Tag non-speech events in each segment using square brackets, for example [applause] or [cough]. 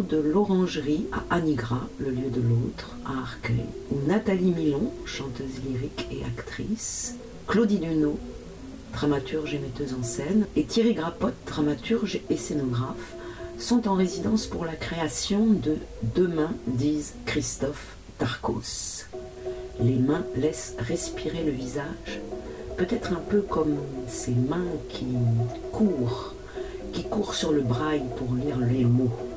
De l'Orangerie à Anigra, le lieu de l'autre, à Arcueil, où Nathalie Milon, chanteuse lyrique et actrice, Claudine Huneau, dramaturge et metteuse en scène, et Thierry Grapotte, dramaturge et scénographe, sont en résidence pour la création de Deux mains, disent Christophe Tarkos. Les mains laissent respirer le visage, peut-être un peu comme ces mains qui courent qui court sur le braille pour lire les mots.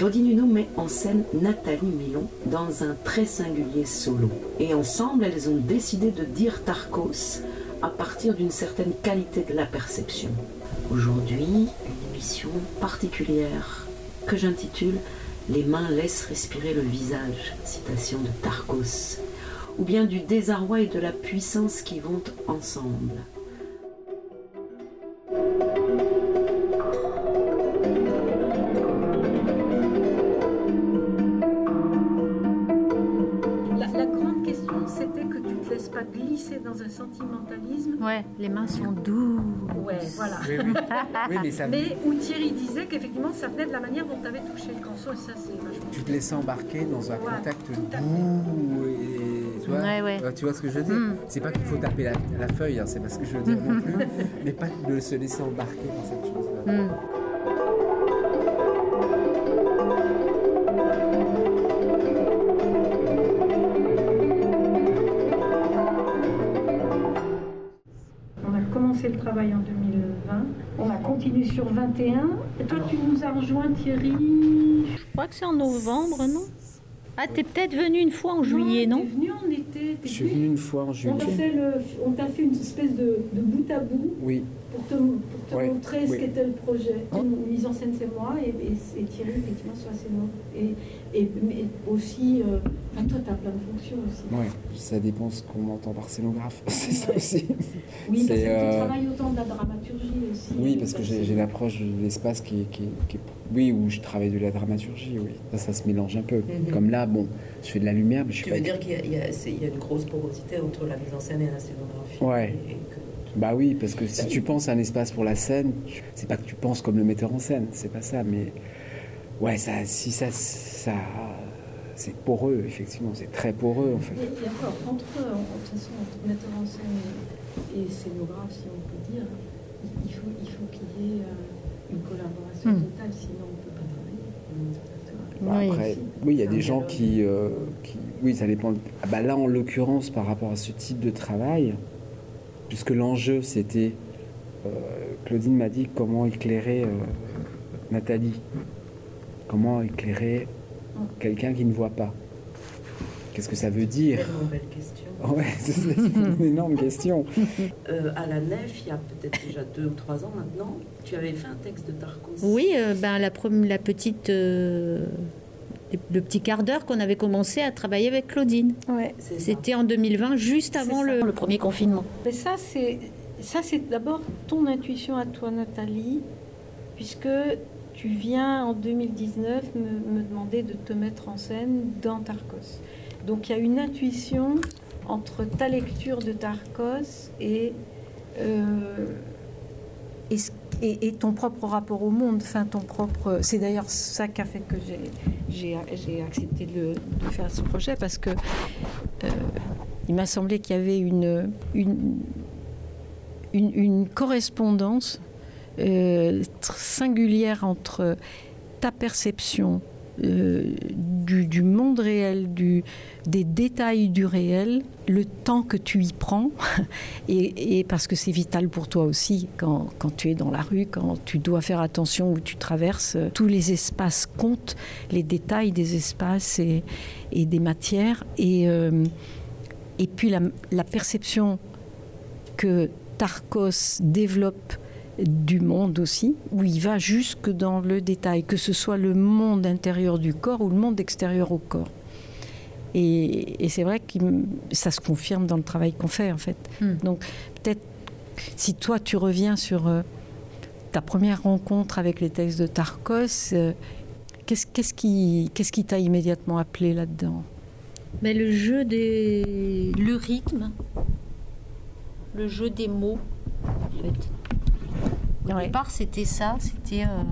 Claudine Huneau met en scène Nathalie Milon dans un très singulier solo. Et ensemble, elles ont décidé de dire Tarkos à partir d'une certaine qualité de la perception. Aujourd'hui, une émission particulière que j'intitule Les mains laissent respirer le visage, citation de Tarkos, ou bien du désarroi et de la puissance qui vont ensemble. Dans un sentimentalisme. Ouais, les mains sont douces. Ouais, voilà. [laughs] mais, où Thierry disait qu'effectivement, ça venait de la manière dont tu avais touché le canson, et ça, c'est vachement. Tu te laissais embarquer dans un contact doux et. Tu vois, ouais, ouais. tu vois ce que je veux dire mm. C'est pas qu'il faut taper la, feuille, hein, c'est pas ce que je veux dire non [laughs] plus, mais pas de se laisser embarquer dans cette chose-là. Mm. Sur 21. Et toi, tu nous as rejoint, Thierry Je crois que c'est en novembre, non? Ah, t'es peut-être venu une fois en juillet, non, venu en été. Je suis venu une fois en juillet. On t'a fait, une espèce de, bout à bout. Oui. Pour te, montrer ce qu'était le projet. Une mise en scène, c'est moi, et, Thierry, effectivement, sur la scène. Et, et mais aussi, euh, enfin, toi, tu as plein de fonctions aussi. Oui, ça dépend ce qu'on entend par scénographe. [laughs] c'est ça aussi. Oui, parce que tu euh, travailles autant de la dramaturgie aussi. Oui, parce que j'ai l'approche de l'espace qui, qui, qui, Oui, où je travaille de la dramaturgie, oui. Ça, ça se mélange un peu. Mhm. Comme là, bon, je fais de la lumière, mais je Tu veux dire qu'il y, y, a une grosse porosité entre la mise en scène et la scénographie Ouais. Bah oui, parce que si tu penses à un espace pour la scène, c'est pas que tu penses comme le metteur en scène, c'est pas ça, mais ouais, ça, si ça, ça c'est poreux, effectivement, c'est très poreux en fait. Et, encore, entre, entre metteur en scène et, scénographe, si on peut dire, il faut qu'il faut qu'il y ait euh, une collaboration hmm. totale, sinon on ne peut pas travailler. Bah, après, oui, il y a des gens qui, euh, qui, Oui, ça dépend. Ah bah là, en l'occurrence, par rapport à ce type de travail, puisque l'enjeu c'était, euh, Claudine m'a dit comment éclairer euh, Nathalie, comment éclairer quelqu'un qui ne voit pas. Qu'est-ce que ça veut dire? Une belle question. [laughs] Ouais, c'est une énorme question. [laughs] Euh, à la nef, il y a peut-être déjà deux ou trois ans maintenant, tu avais fait un texte de Tarkos. Oui, ben la, la petite le petit quart d'heure qu'on avait commencé à travailler avec Claudine. Ouais, C'était en 2020, juste avant le, premier confinement. Mais ça, c'est ça, c'est d'abord ton intuition à toi, Nathalie, puisque tu viens en 2019 me, demander de te mettre en scène dans Tarkos. Donc il y a une intuition entre ta lecture de Tarkos et euh, et, ton propre rapport au monde, enfin ton propre. C'est d'ailleurs ça qui a fait que j'ai accepté de, faire ce projet parce que euh, il m'a semblé qu'il y avait une, une, une, correspondance euh, singulière entre ta perception euh, du, monde réel, des détails du réel, le temps que tu y prends, [laughs] et, parce que c'est vital pour toi aussi quand, tu es dans la rue, quand tu dois faire attention où tu traverses, tous les espaces compte les détails des espaces et, des matières. Et, euh, et puis la, la perception que Tarkos développe du monde aussi, où il va jusque dans le détail, que ce soit le monde intérieur du corps ou le monde extérieur au corps. Et, et c'est vrai que ça se confirme dans le travail qu'on fait en fait. Hmm. Donc peut-être si toi tu reviens sur euh, ta première rencontre avec les textes de Tarkos, euh, qu'est-ce qu'est-ce qui qu'est-ce qui t'a immédiatement appelé là-dedans? Mais le jeu des. Le rythme. Le jeu des mots, en fait. Au Ouais. départ, c'était ça. C'était. euh,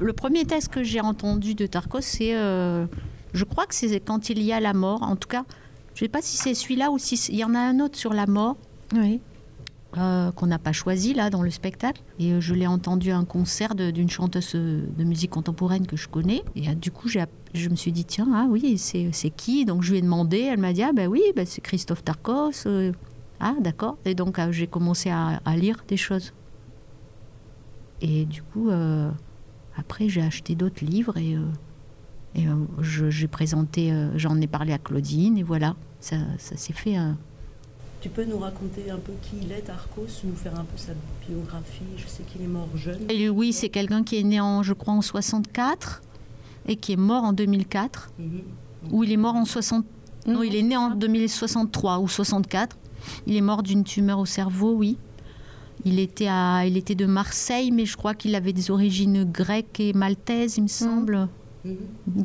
le premier texte que j'ai entendu de Tarkos, c'est. euh, je crois que c'est quand il y a la mort. En tout cas, je ne sais pas si c'est celui-là ou si c'est- il y en a un autre sur la mort. Oui. euh, qu'on n'a pas choisi là dans le spectacle. Et euh, je l'ai entendu à un concert d'une chanteuse de musique contemporaine que je connais. Et euh, du coup, je me suis dit, tiens, ah oui, c'est c'est qui? Donc je lui ai demandé, elle m'a dit, ah ben oui, ben, c'est Christophe Tarkos. Ah d'accord. Et donc euh, j'ai commencé à, à lire des choses. Et du coup, euh, après, j'ai acheté d'autres livres et, euh, et euh, je- j'ai présenté, euh, j'en ai parlé à Claudine et voilà, ça, ça s'est fait. euh, Tu peux nous raconter un peu qui il est, Tarkos, nous faire un peu sa biographie? Je sais qu'il est mort jeune. Et oui, c'est quelqu'un qui est né en, je crois, en 64 et qui est mort en 2004. Mhm. Ou il est mort en 60. Non, il est né en 2063 ou 64. Il est mort d'une tumeur au cerveau, oui. Il était, à, il était de Marseille, mais je crois qu'il avait des origines grecques et maltaises, il me semble. Mhm.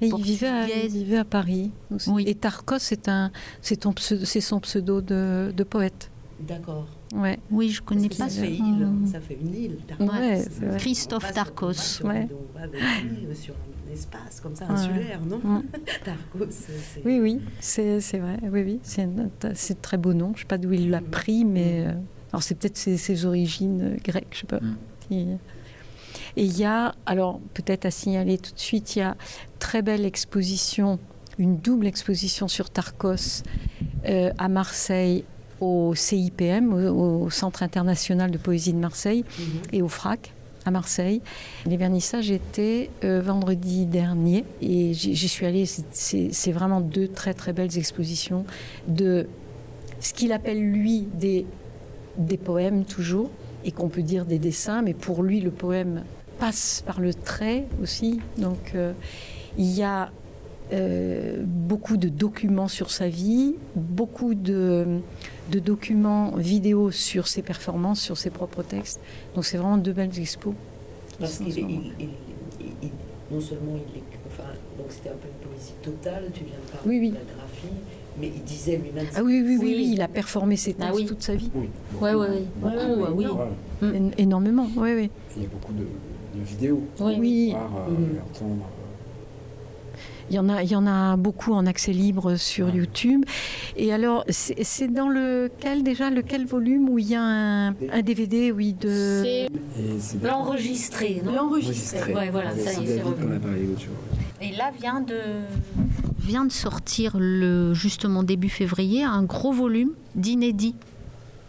Et il vivait, à, il Portugaise. vivait à Paris aussi. Oui. Et Tarkos, c'est un, c'est ton pseudo- c'est son pseudo de, de poète. D'accord. Ouais. Oui, je connais pas ça ce fait île, ça fait une île. Tarkos. Ouais, c'est vrai. Christophe Tarkos. on va sur- Ouais. On va avec lui euh, sur un espace comme ça, Ouais. insulaire, non Mm. [laughs] Tarkos, c'est... Oui, oui, c'est c'est vrai. Oui, oui, c'est un, c'est un très beau nom. Je sais pas d'où il l'a Mm. pris, mais euh, alors c'est peut-être ses, ses origines euh, grecques, je sais pas. Et il y a, alors peut-être à signaler tout de suite, il y a très belle exposition, une double exposition sur Tarkos euh, à Marseille au CIPM, au, au Centre international de poésie de Marseille, Mhm. et au FRAC à Marseille. Les vernissages étaient euh, vendredi dernier et j'y suis allée. C'est vraiment deux très très belles expositions de ce qu'il appelle lui des, des poèmes toujours et qu'on peut dire des dessins, mais pour lui le poème passe par le trait aussi. Donc euh, il y a euh, beaucoup de documents sur sa vie, beaucoup de, de documents vidéo sur ses performances, sur ses propres textes. Donc c'est vraiment deux belles expos. Parce qu'il non seulement il est, enfin, donc c'était un peu une poésie totale, tu viens de parler Oui, oui. de la graphie, mais il disait lui-même. Ah oui, oui, oui, Oui. oui, il a performé ses textes Ah oui. toute sa vie. Oui. Ouais, ouais, ouais. Ouais, Beaucoup, ouais, oui. énormément, oui, oui. Il y a beaucoup de, de vidéos. Oui. Oui, Voir, euh, entendre. Il y, en a, il y en a beaucoup en accès libre sur Ouais. YouTube. Et alors, c'est dans lequel déjà, lequel volume où il y a un, un DVD, oui, de... L'enregistré, non enregistré. Ouais, voilà, ça y est. Et là vient de vient de sortir le justement début février un gros volume d'inédits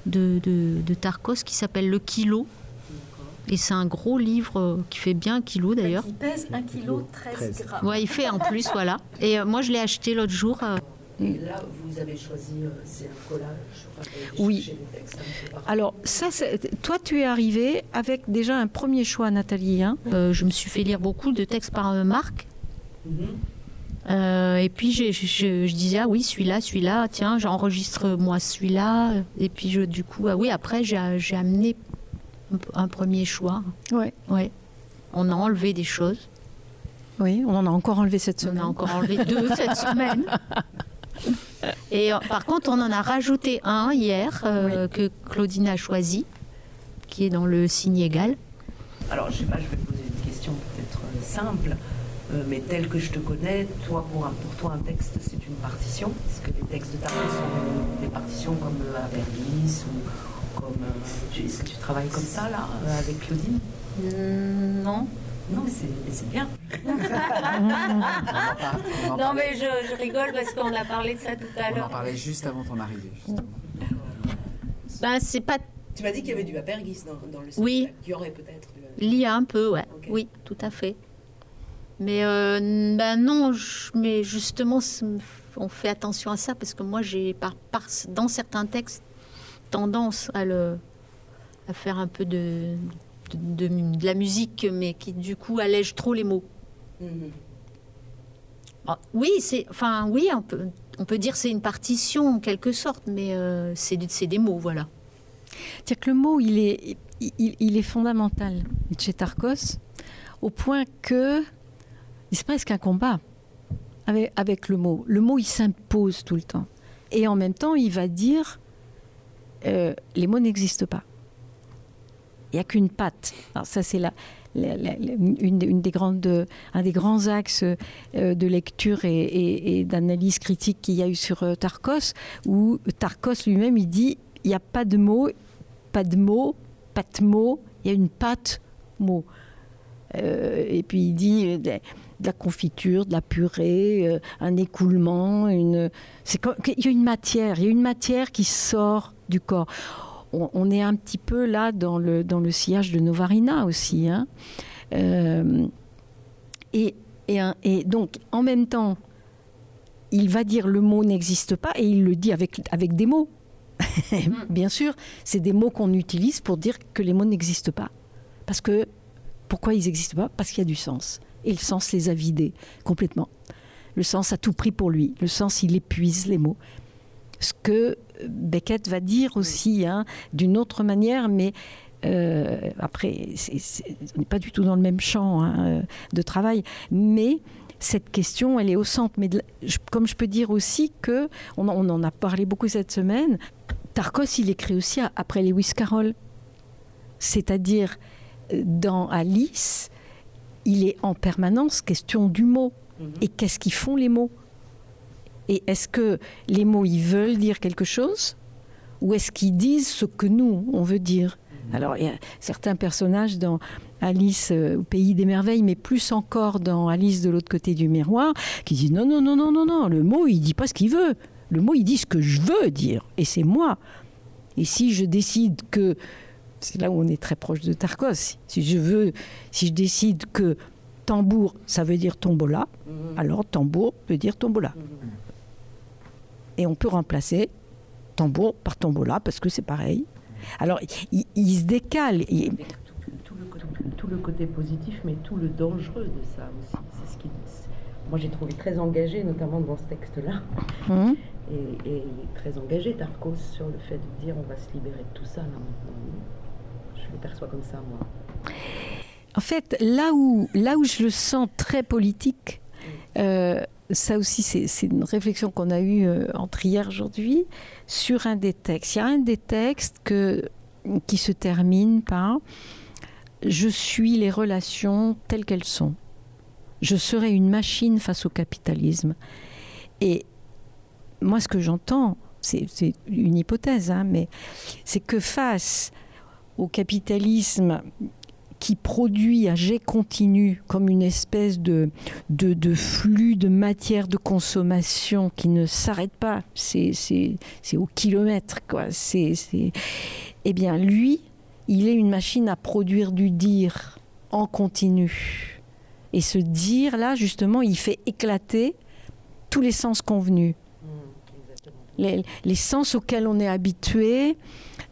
de, de, de Tarkos qui s'appelle Le Kilo. Et c'est un gros livre qui fait bien un kilo d'ailleurs. Il pèse 1 kg 13 13. grammes. Ouais, il fait en plus, voilà. Et euh, moi, je l'ai acheté l'autre jour. euh, Et là, vous avez choisi, euh, c'est un collage. enfin, vous avez Oui. textes. Alors, ça, toi, tu es arrivé avec déjà un premier choix, Nathalie. hein. euh, je me suis fait lire beaucoup de textes par euh, Marc. Mhm. Euh, et puis je, je- je- je disais ah oui celui-là celui-là tiens j'enregistre moi celui-là et puis je, du coup ah oui après j'ai amené un, premier choix Ouais. ouais on a enlevé des choses Oui, on en a encore enlevé cette on semaine. a encore enlevé deux cette [laughs] semaine et euh, par contre on en a rajouté un hier euh, que Claudine a choisi qui est dans le signe égal Alors, je sais pas, je vais poser une question peut-être euh, simple, euh, mais telle que je te connais, toi, pour, un- pour toi, un texte, c'est une partition. Est-ce que les textes de Tarkos sont des partitions comme euh, Apergis ou tu- Est-ce que tu travailles comme ça, là, euh, avec Claudine non Non, mais c'est bien. [laughs] non mais je, je rigole parce qu'on a parlé de ça tout à On en l'heure parlait juste avant ton arrivée. justement. ben c'est pas Tu m'as dit qu'il y avait du Apergis dans, dans le Oui. spectacle. Il y aurait peut-être du Lié un peu, ouais. Oui, tout à fait. Mais euh, ben non, mais justement, on fait attention à ça parce que moi, j'ai par, dans certains textes tendance à, le, à faire un peu de, de, la musique, mais qui du coup allège trop les mots. Mm-hmm. Ah, oui, c'est, enfin, oui, on peut, on peut dire c'est une partition en quelque sorte, mais euh, c'est, des mots, voilà. C'est-à-dire que le mot, il est, il, est fondamental chez Tarkos, au point que c'est presque un combat avec, avec le mot. Le mot, il s'impose tout le temps. Et en même temps, il va dire euh, les mots n'existent pas. Il n'y a qu'une patte. Alors ça, c'est la, une, des grandes, un des grands axes euh, de lecture et, d'analyse critique qu'il y a eu sur euh, Tarkos, où Tarkos lui-même, il dit, il n'y a pas de mots, pas de mots, pas de mots, il y a une patte mot. et puis il dit de la confiture, de la purée, un écoulement, une... il y a une matière, il y a une matière qui sort du corps. On, est un petit peu là dans le, dans le sillage de Novarina aussi. Hein. Euh, et, et, donc, en même temps, il va dire le mot n'existe pas et il le dit avec, avec des mots. [laughs] Bien sûr, c'est des mots qu'on utilise pour dire que les mots n'existent pas. Parce que, pourquoi ils n'existent pas? Parce qu'il y a du sens. Et le sens les a vidés complètement. Le sens a tout pris pour lui. Le sens, il épuise les mots. Ce que Beckett va dire aussi, hein, d'une autre manière, mais euh, après, on n'est pas du tout dans le même champ hein, de travail, mais cette question, elle est au centre. Mais comme je peux dire aussi que, on, en a parlé beaucoup cette semaine, Tarkos, il écrit aussi après Lewis Carroll. C'est-à-dire, dans Alice, il est en permanence question du mot. Mm-hmm. Et qu'est-ce qu'ils font les mots? Et est-ce que les mots, ils veulent dire quelque chose Ou est-ce qu'ils disent ce que nous, on veut dire? Alors, il y a certains personnages dans Alice euh, au pays des merveilles, mais plus encore dans Alice de l'autre côté du miroir, qui disent non, non, non, non, non, non, le mot, il dit pas ce qu'il veut. Le mot, il dit ce que je veux dire. Et c'est moi. Et si je décide que c'est là où on est très proche de Tarkos. Si je veux, si je décide que tambour, ça veut dire tombola, mhm. alors tambour veut dire tombola. Mhm et on peut remplacer tambour par tombola parce que c'est pareil. Alors, il, se décale. Tout, le, côté positif, mais tout le dangereux de ça aussi. C'est ce qui, moi, j'ai trouvé très engagé, notamment dans ce texte-là. Hum. Et, et, très engagé, Tarkos, sur le fait de dire on va se libérer de tout ça. Là, Je le perçois comme ça, moi. En fait, là où, là où je le sens très politique, euh, ça aussi, c'est une réflexion qu'on a eue euh, entre hier et aujourd'hui sur un des textes. Il y a un des textes que, qui se termine par Je suis les relations telles qu'elles sont. Je serai une machine face au capitalisme. Et moi, ce que j'entends, c'est une hypothèse, hein, mais c'est que face au capitalisme qui produit à jet continu comme une espèce de, de, flux de matière de consommation qui ne s'arrête pas. C'est au kilomètre. Quoi. C'est Eh bien, lui, il est une machine à produire du dire en continu. Et ce dire-là, justement, il fait éclater tous les sens convenus. Les, les, sens auxquels on est habitué,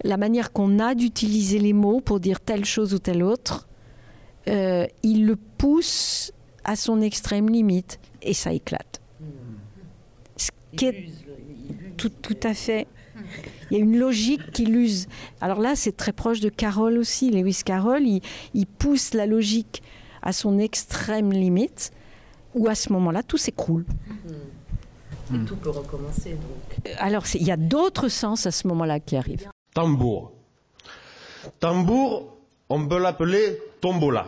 la manière qu'on a d'utiliser les mots pour dire telle chose ou telle autre, euh, il le pousse à son extrême limite et ça éclate. Ce qui est tout, tout à fait. Il y a une logique qui l'use. Alors là, c'est très proche de Carroll aussi. Lewis Carroll, il, il pousse la logique à son extrême limite, où à ce moment-là, tout s'écroule. Et tout peut recommencer. Donc. Alors, il y a d'autres sens à ce moment-là qui arrivent. Tambour. Tambour, on peut l'appeler tombola.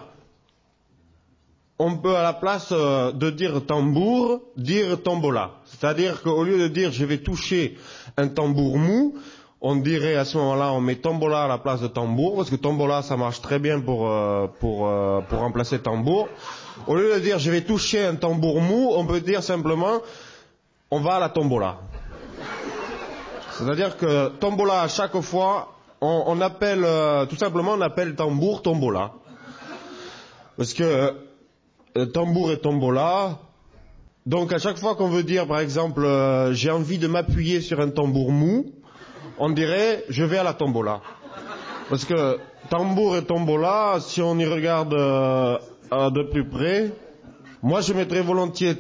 On peut à la place euh, de dire tambour, dire tombola. C'est-à-dire qu'au lieu de dire je vais toucher un tambour mou, on dirait à ce moment-là, on met tombola à la place de tambour, parce que tombola, ça marche très bien pour, euh, pour, euh, pour remplacer tambour. Au lieu de dire je vais toucher un tambour mou, on peut dire simplement on va à la tombola. C'est-à-dire que tombola, à chaque fois, on, appelle, euh, tout simplement, on appelle tambour tombola. Parce que euh, tambour et tombola. Donc à chaque fois qu'on veut dire, par exemple, euh, j'ai envie de m'appuyer sur un tambour mou, on dirait je vais à la tombola. Parce que tambour et tombola, si on y regarde de plus près, moi je mettrais volontiers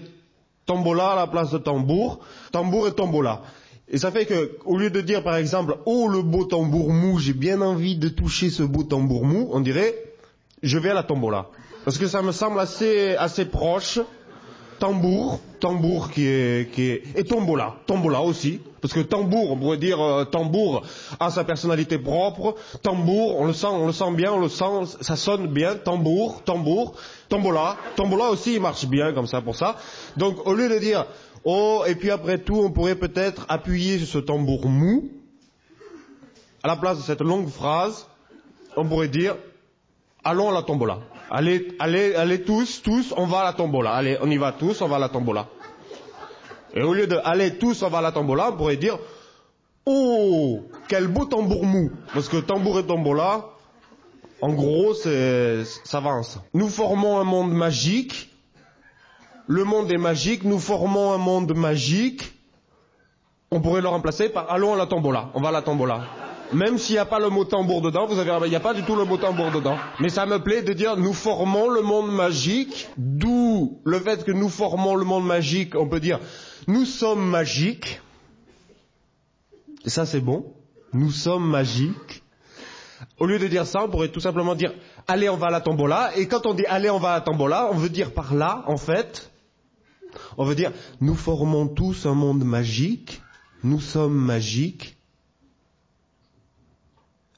tombola à la place de tambour, tambour et tombola. Et ça fait que, au lieu de dire par exemple, oh le beau tambour mou, j'ai bien envie de toucher ce beau tambour mou, on dirait, je vais à la tombola. Parce que ça me semble assez, assez proche. Tambour, tambour qui est, qui est, et tombola, tombola aussi. Parce que tambour, on pourrait dire euh, tambour a sa personnalité propre. Tambour, on le sent, on le sent bien, on le sent, ça sonne bien. Tambour, tambour, tombola, tombola aussi, il marche bien comme ça pour ça. Donc au lieu de dire oh et puis après tout, on pourrait peut-être appuyer sur ce tambour mou. À la place de cette longue phrase, on pourrait dire allons à la tombola. Allez, allez, allez tous, tous, on va à la tombola. Allez, on y va tous, on va à la tombola. Et au lieu de allez tous, on va à la tombola, on pourrait dire oh quel beau tambour mou. Parce que tambour et tombola, en gros, ça avance. Nous formons un monde magique. Le monde est magique. Nous formons un monde magique. On pourrait le remplacer par allons à la tombola. On va à la tombola. Même s'il n'y a pas le mot tambour dedans, vous avez, il n'y a pas du tout le mot tambour dedans. Mais ça me plaît de dire nous formons le monde magique, d'où le fait que nous formons le monde magique, on peut dire nous sommes magiques. Et ça c'est bon. Nous sommes magiques. Au lieu de dire ça, on pourrait tout simplement dire allez on va à la tombola. Et quand on dit allez on va à la tombola, on veut dire par là, en fait, on veut dire nous formons tous un monde magique, nous sommes magiques,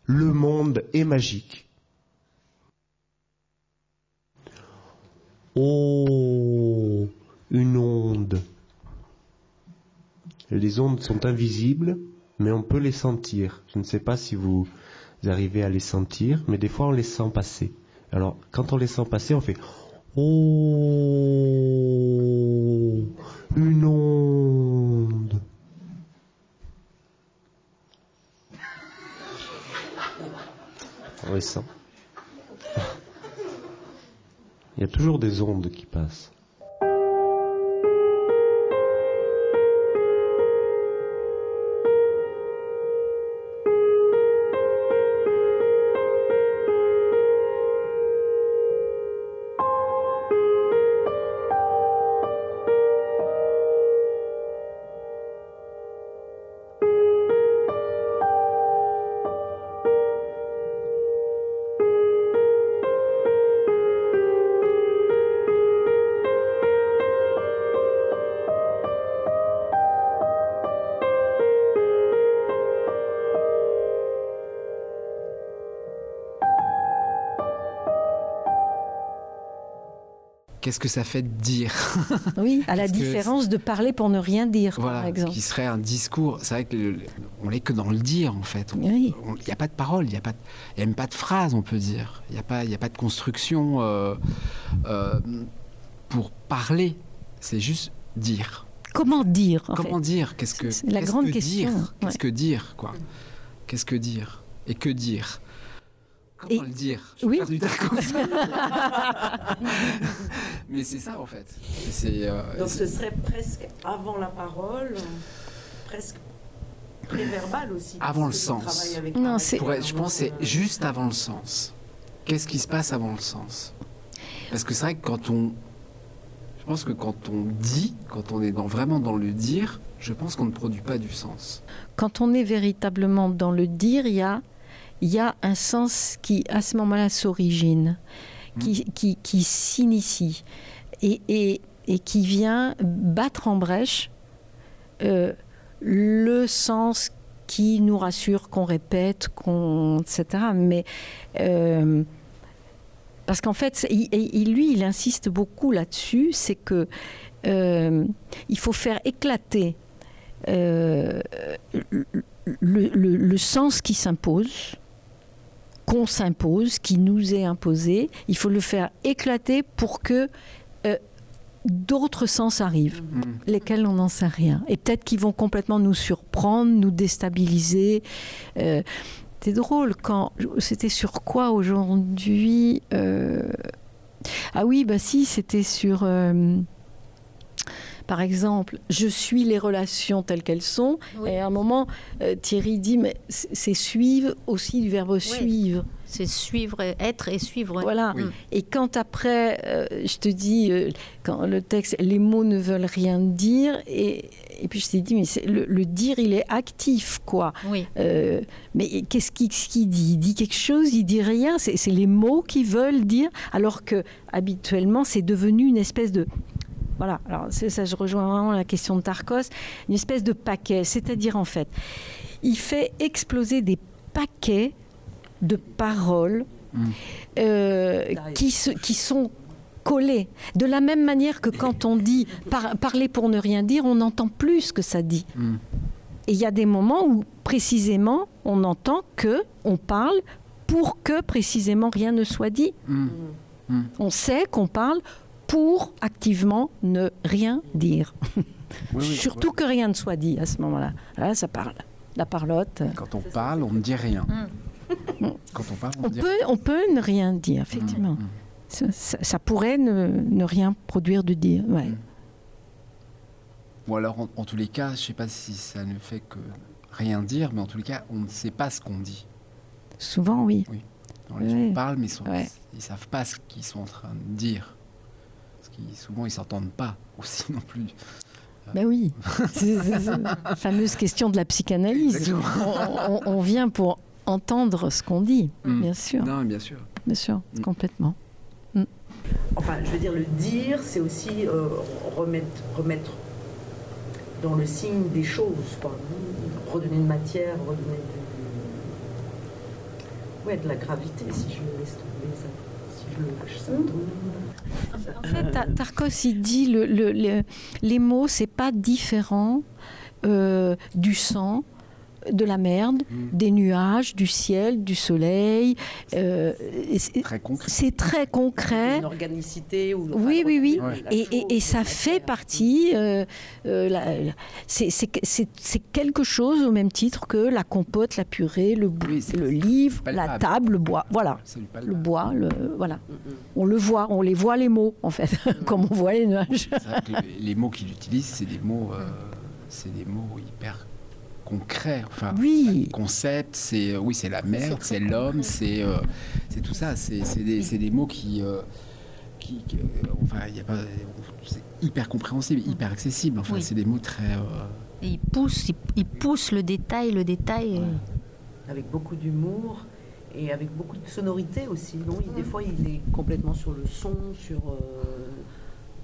le monde est magique. Oh, une onde. Les ondes sont invisibles, mais on peut les sentir. Je ne sais pas si vous arrivez à les sentir, mais des fois on les sent passer. Alors, quand on les sent passer, on fait Oh, une onde. Il y a toujours des ondes qui passent. Qu'est-ce que ça fait de dire [laughs] Oui, à la différence de parler pour ne rien dire, Voilà, par exemple. qui serait un discours. C'est vrai que le- on n'est que dans le dire en fait. Il n'y a pas de parole, il n'y a, pas de- y a même pas de phrase, on peut dire. Il n'y a, pas- il y a pas de construction euh, euh, pour parler. C'est juste dire. Comment dire en Comment fait dire? Qu'est-ce que C'est la grande que question, Qu'est-ce ouais. que dire quoi? Qu'est-ce que dire? Et que dire? Comment Et- le dire? Je oui. du. [laughs] Mais c'est ça en fait. C'est euh, Donc ce serait presque avant la parole, presque préverbal aussi. Avant le sens. Non, c'est- Pour être- je pense que c'est juste avant le sens. Qu'est-ce qui se passe avant le sens? Parce que c'est vrai que quand on. Je pense que quand on dit, quand on est dans, vraiment dans le dire, je pense qu'on ne produit pas du sens. Quand on est véritablement dans le dire, il y a, il y a un sens qui, à ce moment-là, s'origine, qui, qui, qui s'initie et, et, et qui vient battre en brèche euh, le sens qui nous rassure, qu'on répète, qu'on, etc. Mais euh, parce qu'en fait, il- il- lui, il insiste beaucoup là-dessus, c'est que euh, il faut faire éclater euh, le, le- le sens qui s'impose, qu'on s'impose, qui nous est imposé, il faut le faire éclater pour que euh, d'autres sens arrivent, lesquels on n'en sait rien. Et peut-être qu'ils vont complètement nous surprendre, nous déstabiliser. Euh, c'est drôle quand c'était sur quoi aujourd'hui euh, Ah oui, bah si, c'était sur. Par exemple, je suis les relations telles qu'elles sont. Oui. Et à un moment, euh, Thierry dit, mais c'est suivre aussi du verbe suivre. C'est suivre, être et suivre. Voilà. Oui. Et quand après, euh, je te dis, euh, quand le texte, les mots ne veulent rien dire, et, et puis je t'ai dit, mais le, le dire, il est actif, quoi. Oui. Euh, mais qu'est-ce qu'il qu'il dit? Il dit quelque chose, il dit rien. C'est c'est les mots qui veulent dire, alors que habituellement, c'est devenu une espèce de voilà. Alors ça, je rejoins vraiment la question de Tarkos, une espèce de paquet. C'est-à-dire en fait, il fait exploser des paquets de paroles Mm. euh, qui, se- qui sont collées. De la même manière que quand on dit par- parler pour ne rien dire, on entend plus ce que ça dit. Mm. Et il y a des moments où précisément on entend que on parle pour que précisément rien ne soit dit. Mm. Mm. On sait qu'on parle pour activement ne rien dire. Oui, [laughs] oui, Surtout que rien ne soit dit à ce moment-là. Là, ça parle. La parlotte. ouais. Quand on parle, on ne dit rien. Mm. [laughs] Quand on parle, on, On dit peut, on peut ne rien dire, effectivement. Mm. Ça, ça- ça pourrait ne, ne rien produire de dire. Ouais. Mm. Ou alors, en, en tous les cas, je ne sais pas si ça ne fait que rien dire, mais en tous les cas, on ne sait pas ce qu'on dit. Souvent, oui. Alors, les Ouais. gens parlent, mais ils ne Ouais. savent pas ce qu'ils sont en train de dire. Souvent, ils s'entendent pas aussi [laughs] non plus. Ben oui. C'est [laughs] la fameuse question de la psychanalyse. On, on- on vient pour entendre ce qu'on dit, Mm. bien sûr. Non, bien sûr. Bien sûr, Mm. complètement. Enfin, je veux dire, le dire, c'est aussi euh, remettre, remettre dans le signe des choses, quoi. Redonner de matière, redonner du... Ouais, de la gravité, si je le laisse tomber, ça, si je le lâche, ça tombe. En fait, Ta- Tarkos, il dit le- les mots, c'est pas différent euh, du sang, de la merde, Mm. des nuages, du ciel, du soleil. euh, et c'est- Très concret. c'est très concret. Une organicité ou Oui, oui, oui. Ouais. Et, et- et ça fait partie, euh, euh, la- la- c'est quelque chose au même titre que la compote, la purée, le, Oui, le livre, la table, le bois. Voilà, le bois, le, voilà. On le voit, on les voit les mots, en fait, [laughs] comme on voit les nuages. C'est vrai que les, les mots qu'il utilise, c'est des mots, euh, c'est des mots hyper concrets. Enfin, Oui. concept, c'est euh, oui, c'est la merde, c'est l'homme, c'est euh, c'est tout ça. C'est c'est des, c'est des mots qui, euh, qui, qui, euh, enfin, il y a pas, c'est hyper compréhensible, hyper accessible. Enfin, Oui. c'est des mots très. euh, Et il pousse, il, il pousse le détail, le détail. euh, avec beaucoup d'humour et avec beaucoup de sonorité aussi. Non, Il- des fois, il est complètement sur le son, sur euh,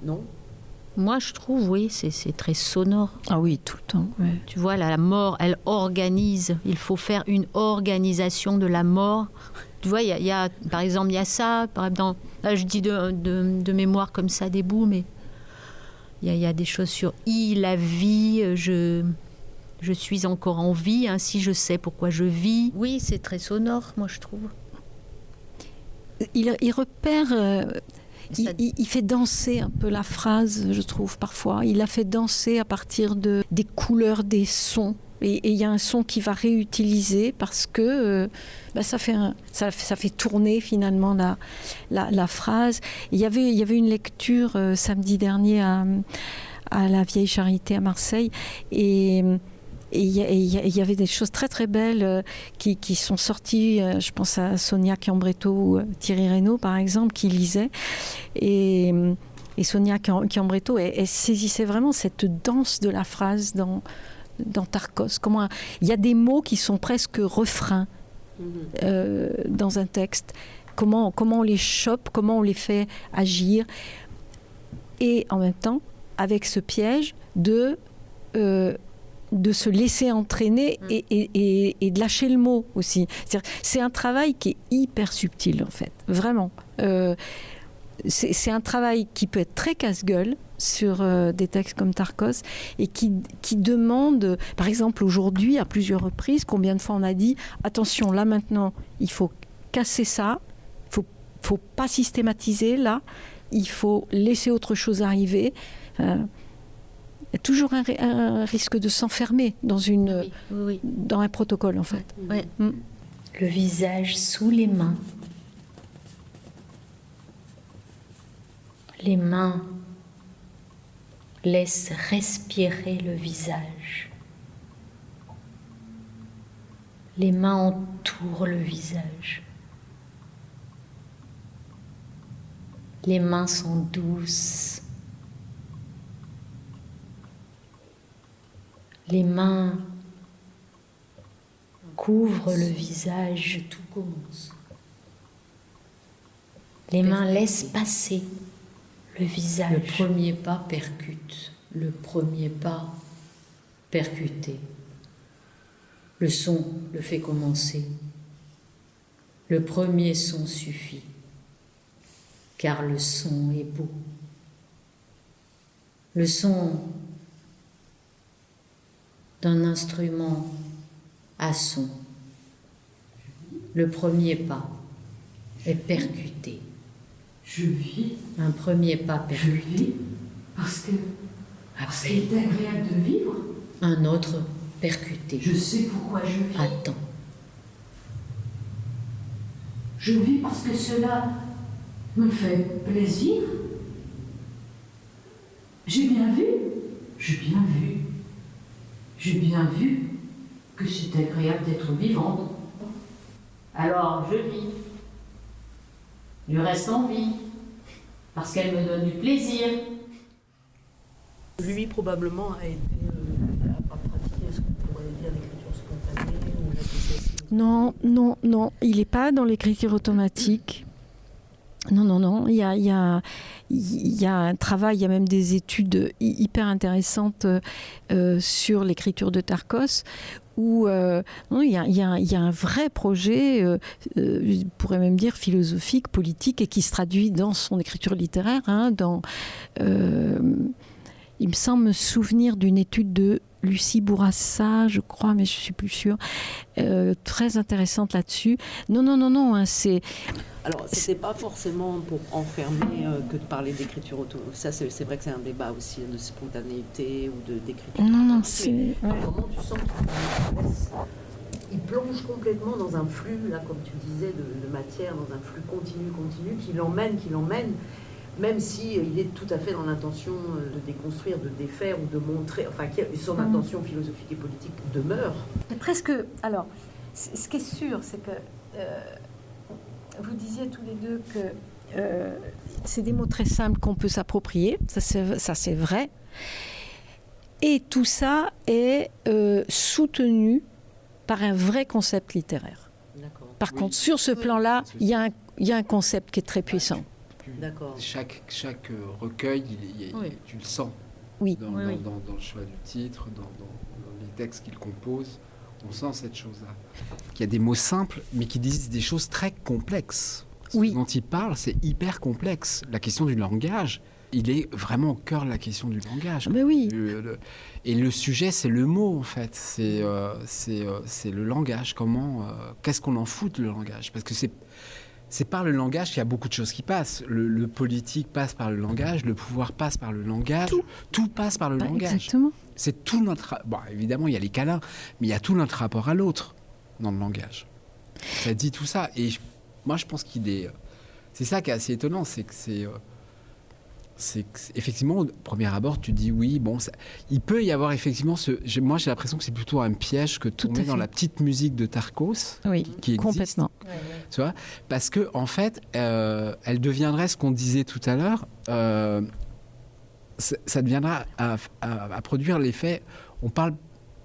non? Moi, je trouve, oui, c'est très sonore. Ah oui, tout le temps. ouais. Tu vois, la, la mort, elle organise. Il faut faire une organisation de la mort. Tu vois, il y a, il y a- par exemple, il y a ça. Par exemple, dans- là, je dis de, de- de mémoire comme ça des bouts, mais il y a, il y a des choses sur I, la vie. Je, je suis encore en vie, ainsi je sais pourquoi je vis. Oui, c'est très sonore, moi, je trouve. Il, il repère, euh, il, Ça- il- il fait danser un peu la phrase, je trouve, parfois. Il la fait danser à partir de, des couleurs des sons. Et il y a un son qui va réutiliser parce que euh, bah, ça, fait un- ça, fait- ça fait tourner finalement la, la, la phrase. Il y, avait, il y avait une lecture euh, samedi dernier à, à la Vieille Charité à Marseille. Et. Et il y, avait des choses très très belles euh, qui, qui sont sorties. euh, je pense à Sonia Chiambretto ou euh, Thierry Reynaud, par exemple, qui lisaient. Et, et Sonia Chiambretto, elle, elle saisissait vraiment cette danse de la phrase dans, dans Tarkos. Comment, il y a des mots qui sont presque refrains euh, dans un texte. Comment, comment on les chope, comment on les fait agir. Et en même temps, avec ce piège de, euh, de se laisser entraîner et, et- et- et de lâcher le mot aussi. C'est un travail qui est hyper subtil, en fait. Vraiment. Euh, c'est un travail qui peut être très casse-gueule sur euh, des textes comme Tarkos et qui, qui demande, par exemple aujourd'hui à plusieurs reprises, combien de fois on a dit attention là maintenant il faut casser ça, il faut, faut pas systématiser là, il faut laisser autre chose arriver. Euh, y a toujours un, ri- un risque de s'enfermer dans, une, Oui, oui, oui. dans un protocole en fait. Ouais. le visage sous les mains. Les mains laissent respirer le visage. Les mains entourent le visage. Les mains sont douces. Les mains couvrent le visage. Tout commence. Les mains laissent passer le Le visage. premier pas percute. Le premier pas percuté. Le son le fait commencer. Le premier son suffit. Car le son est beau. Le son d'un instrument à son. Le premier pas est percuté. Je vis, Un premier pas je percuté. vis, parce que parce Après, qu'il est agréable de vivre. un autre percuté. Je sais pourquoi je vis. Attends. Je vis parce que cela me fait plaisir. J'ai bien vu, j'ai bien vu, j'ai bien vu que c'est agréable d'être vivante. Alors je vis. Je reste en vie parce qu'elle me donne du plaisir. Lui, probablement, a été euh, a pratiqué ce qu'on pourrait dire l'écriture spontanée ou l'association. Non, non, non, il n'est pas dans l'écriture automatique. Non, non, non. Il y a, il y, a, il y a un travail, il y a même des études hy- hyper intéressantes euh, sur l'écriture de Tarkos, où euh, il, y a, un vrai projet, euh, euh, je pourrais même dire philosophique, politique, et qui se traduit dans son écriture littéraire. hein, dans, il me semble me souvenir d'une étude de Lucie Bourassa, je crois, mais je suis plus sûre, très intéressante là-dessus. Non, non, non, non, hein, c'est Alors, c'était pas forcément pour enfermer euh, que de parler d'écriture auto. Ça, c'est vrai que c'est un débat aussi de spontanéité ou de d'écriture. non, non, c'est moment, tu sens qu'il plonge complètement dans un flux, là, comme tu disais, de, de matière, dans un flux continu, continu, qui l'emmène, qui l'emmène, même si euh, il est tout à fait dans l'intention euh, de déconstruire, de défaire ou de montrer, enfin, son intention philosophique et politique demeure. Presque. Alors, ce qui est sûr, c'est que euh, vous disiez tous les deux que euh, c'est des mots très simples qu'on peut s'approprier. Ça, c'est vrai. Et tout ça est euh, soutenu par un vrai concept littéraire. Par Oui. contre, sur ce plan-là, il y, a un- il y a un concept qui est très puissant. D'accord. Chaque, chaque euh, recueil, il, il- Oui. tu le sens. Oui. Dans, Oui, dans- oui. dans- dans le choix du titre, dans, dans- dans les textes qu'il compose, on sent cette chose-là. Il y a des mots simples, mais qui disent des choses très complexes. Ce Oui. dont il parle, c'est hyper complexe. La question du langage, il est vraiment au cœur de la question du langage. Mais oui. Le- le- et le sujet, c'est le mot, en fait. C'est euh, c'est, euh, c'est le langage. Comment, euh, qu'est-ce qu'on en fout de le langage? Parce que c'est c'est par le langage qu'il y a beaucoup de choses qui passent. Le, le politique passe par le langage, le pouvoir passe par le langage, tout, passe par le Bah, langage. exactement. C'est tout notre. Bon, évidemment, il y a les câlins, mais il y a tout notre rapport à l'autre dans le langage. Ça dit tout ça. Et je- moi, je pense qu'il est. C'est ça qui est assez étonnant, c'est que c'est. euh, C'est effectivement, au premier abord, tu dis oui, bon, ça- il peut y avoir effectivement ce. Moi, j'ai l'impression que c'est plutôt un piège que Tout à tomber dans la petite musique de Tarkos, Oui, qui existe, complètement. tu vois, parce que en fait, euh, elle deviendrait ce qu'on disait tout à l'heure. euh, ça deviendra à, à- à produire l'effet. On parle,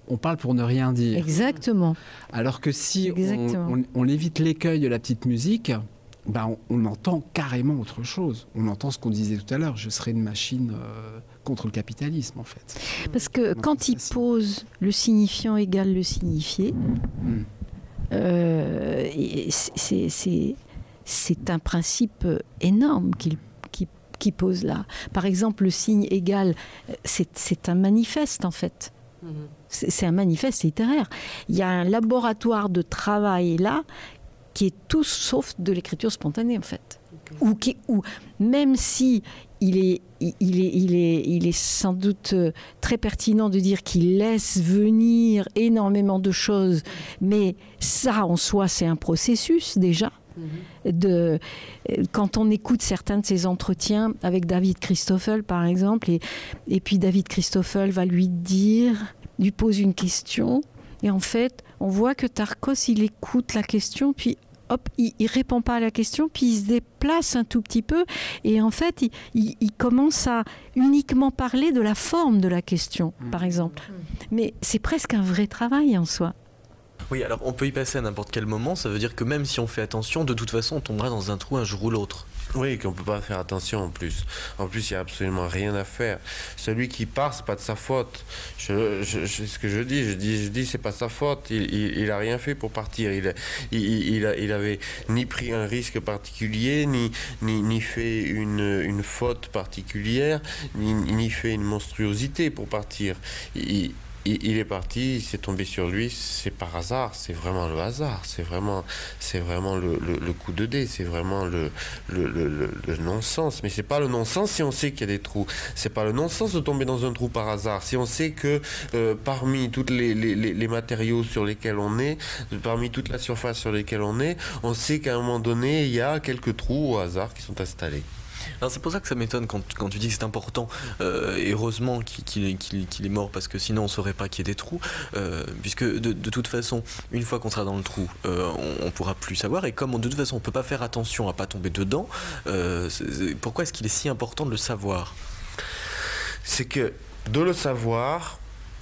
on parle pour ne rien dire. Exactement. Alors que si on, Exactement. on- on évite l'écueil de la petite musique, ben on, on entend carrément autre chose. On entend ce qu'on disait tout à l'heure. Je serai une machine euh, contre le capitalisme, en fait. Parce que quand il pose le signifiant égale le signifié, Mm. euh, c'est- c'est- c'est c'est un principe énorme qu'il qui, pose là. Par exemple, le signe égal, c'est c'est un manifeste en fait. Mhm. C'est un manifeste littéraire. Il y a un laboratoire de travail là qui est tout sauf de l'écriture spontanée en fait. Ou, qui, ou même si il est, il il est, il est, il est sans doute euh, très pertinent de dire qu'il laisse venir énormément de choses, mais ça en soi c'est un processus déjà. De, quand on écoute certains de ses entretiens avec David Christoffel, par exemple, et, et puis David Christoffel va lui dire, lui pose une question, et en fait, on voit que Tarkos, il écoute la question, puis hop, il, il répond pas à la question, puis il se déplace un tout petit peu, et en fait, il, il- il commence à uniquement parler de la forme de la question, par exemple. Mais c'est presque un vrai travail en soi. Oui, alors on peut y passer à n'importe quel moment, ça veut dire que même si on fait attention, de toute façon on tombera dans un trou un jour ou l'autre. Oui, qu'on peut pas faire attention en plus. En plus, il y a absolument rien à faire. Celui qui part, c'est pas de sa faute. Je, je, je- ce que je dis, je dis, je dis, c'est pas sa faute. Il, il, il a rien fait pour partir. Il, il, il, ni pris un risque particulier, ni, ni, ni fait une, une faute particulière, ni, ni fait une monstruosité pour partir. Il, il- il est parti, c'est tombé sur lui, c'est par hasard, c'est vraiment le hasard, c'est vraiment, c'est vraiment le, coup de dé, c'est vraiment le, non-sens. Mais c'est pas le non-sens si on sait qu'il y a des trous. C'est pas le non-sens de tomber dans un trou par hasard. Si on sait que euh, parmi les- les- les matériaux sur lesquels on est, parmi toute la surface sur lesquelles on est, on sait qu'à un moment donné, il y a quelques trous au hasard qui sont installés. C'est pour ça que ça m'étonne quand, quand tu dis que c'est important, euh, et heureusement qu'il est mort, parce que sinon on saurait pas qu'il y ait des trous, euh, puisque de, toute façon, une fois qu'on sera dans le trou, euh, on, on pourra plus savoir, et comme de toute façon on peut pas faire attention à pas tomber dedans, pourquoi est-ce qu'il est si important de le savoir? C'est que de le savoir,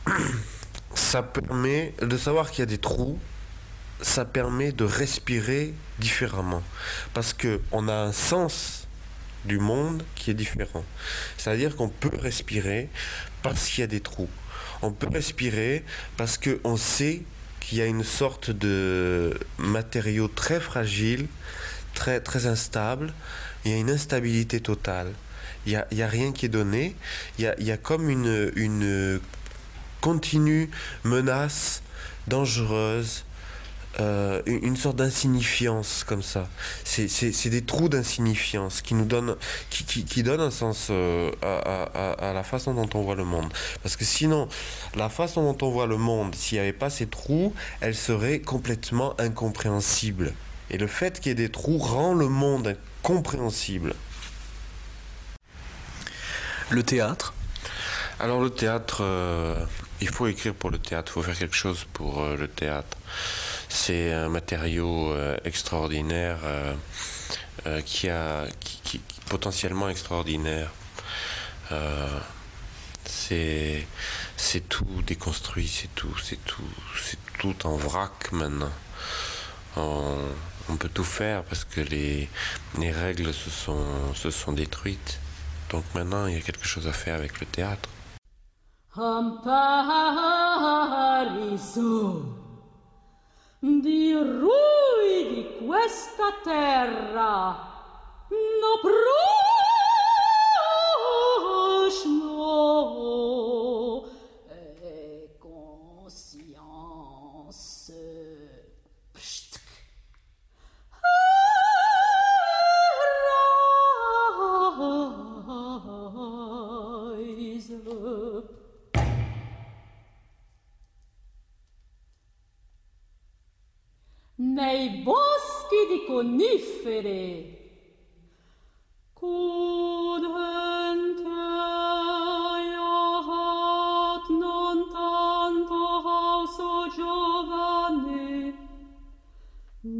[clears throat] ça permet de savoir qu'il y a des trous, ça permet de respirer différemment. Parce que on a un sens du monde qui est différent. C'est-à-dire qu'on peut respirer parce qu'il y a des trous. On peut respirer parce qu'on sait qu'il y a une sorte de matériau très fragile, très, très instable. Il y a une instabilité totale. Il n'y a, y a rien qui est donné. Il y a, il y a comme une, une continue menace dangereuse, euh, une, sorte d'insignifiance comme ça. C'est- des trous d'insignifiance qui nous donnent, qui, qui, qui donnent un sens euh, à, à- à- à la façon dont on voit le monde. Parce que sinon, la façon dont on voit le monde, s'il n'y avait pas ces trous, elle serait complètement incompréhensible. Et le fait qu'il y ait des trous rend le monde incompréhensible. Le théâtre? Alors le théâtre, euh, il faut écrire pour le théâtre, il faut faire quelque chose pour euh, le théâtre. C'est un matériau euh, extraordinaire euh, euh, qui a qui, potentiellement extraordinaire. C'est c'est tout déconstruit, c'est tout, c'est tout, c'est tout en vrac maintenant. On, on peut tout faire parce que les, les règles se sont, se sont détruites. Donc maintenant, il y a quelque chose à faire avec le théâtre. Di rui di questa terra. No prosno nei boschi di conifere. Cudente iat non tanto hauso giovane,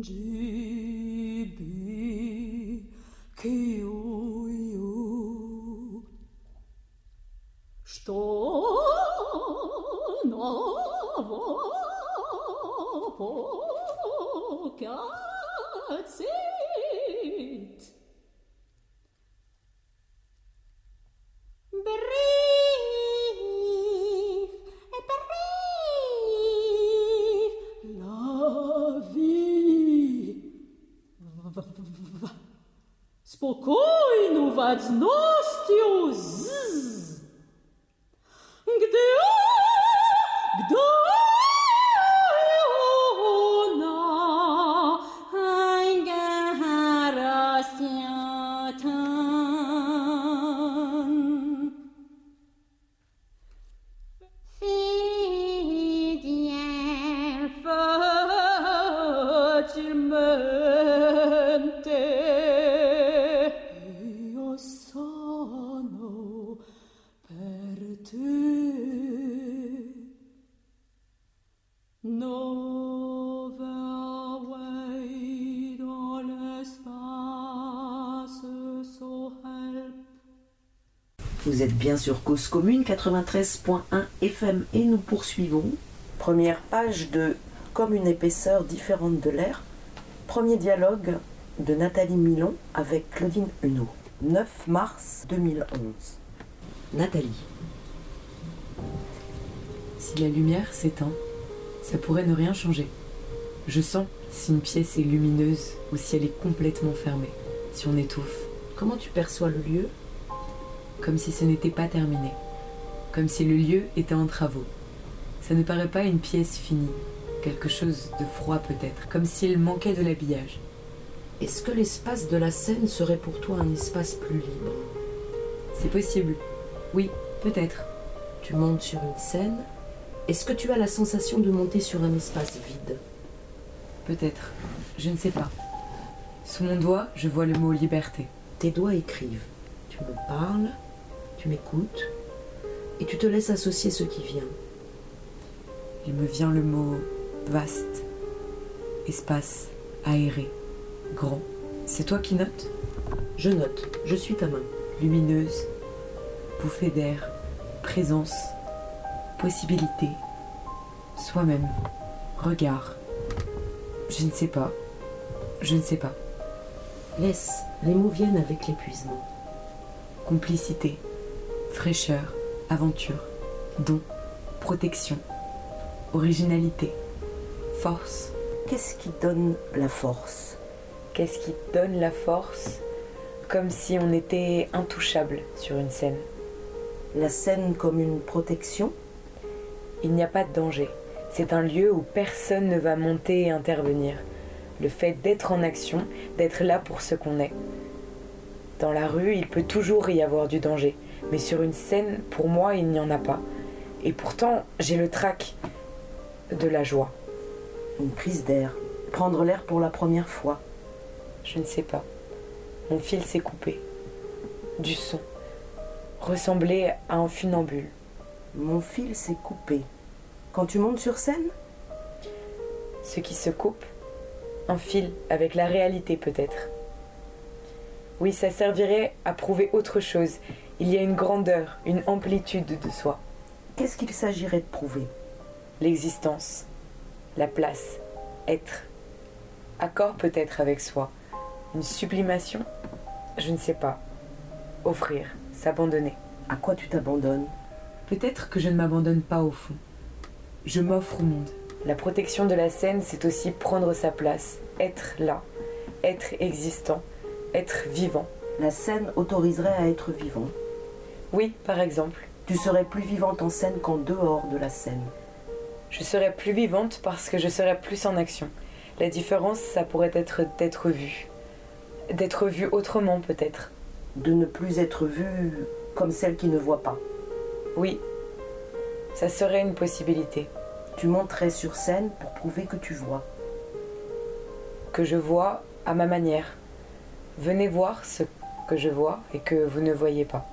gibi che io что ново cacet. Brief, a brief, la vie. Spokojnu, vacnostju, zzz. Bien sur Cause Commune 93.1 FM et nous poursuivons. Première page de Comme une épaisseur différente de l'air. Premier dialogue de Nathalie Milon avec Claudine Huneau. 9 mars 2011. Nathalie. Si la lumière s'éteint, ça pourrait ne rien changer. Je sens si une pièce est lumineuse ou si elle est complètement fermée, si on étouffe. Comment tu perçois le lieu? Comme si ce n'était pas terminé. Comme si le lieu était en travaux. Ça ne paraît pas une pièce finie. Quelque chose de froid peut-être. Comme s'il manquait de l'habillage. Est-ce que l'espace de la scène serait pour toi un espace plus libre? C'est possible. Oui, peut-être. Tu montes sur une scène. Est-ce que tu as la sensation de monter sur un espace vide? Peut-être. Je ne sais pas. Sous mon doigt, je vois le mot liberté. Tes doigts écrivent. Tu me parles, tu m'écoutes, et tu te laisses associer ce qui vient. Il me vient le mot vaste, espace, aéré, grand. C'est toi qui notes? Je note, je suis ta main. Lumineuse, bouffée d'air, présence, possibilité, soi-même, regard. Je ne sais pas. Je ne sais pas. Laisse, les mots viennent avec l'épuisement. Complicité, fraîcheur, aventure, don, protection, originalité, force. Qu'est-ce qui donne la force? Qu'est-ce qui donne la force? Comme si on était intouchable sur une scène. La scène comme une protection? Il n'y a pas de danger. C'est un lieu où personne ne va monter et intervenir. Le fait d'être en action, d'être là pour ce qu'on est. Dans la rue, il peut toujours y avoir du danger, mais sur une scène, pour moi, il n'y en a pas. Et pourtant, j'ai le trac de la joie. Une prise d'air. Prendre l'air pour la première fois. Je ne sais pas. Mon fil s'est coupé. Du son. Ressembler à un funambule. Mon fil s'est coupé. Quand tu montes sur scène? Ce qui se coupe, un fil avec la réalité peut-être. Oui, ça servirait à prouver autre chose. Il y a une grandeur, une amplitude de soi. Qu'est-ce qu'il s'agirait de prouver? L'existence, la place, être. Accord peut-être avec soi. Une sublimation Je ne sais pas. Offrir, s'abandonner. À quoi tu t'abandonnes? Peut-être que je ne m'abandonne pas au fond. Je m'offre au monde. La protection de la scène, c'est aussi prendre sa place, être là, être existant, être vivant. La scène autoriserait à être vivant. Oui, par exemple. Tu serais plus vivante en scène qu'en dehors de la scène. Je serais plus vivante parce que je serais plus en action. La différence, ça pourrait être d'être vue. D'être vue autrement peut-être. De ne plus être vue comme celle qui ne voit pas. Oui, ça serait une possibilité. Tu monterais sur scène pour prouver que tu vois. Que je vois à ma manière. Venez voir ce que je vois et que vous ne voyez pas.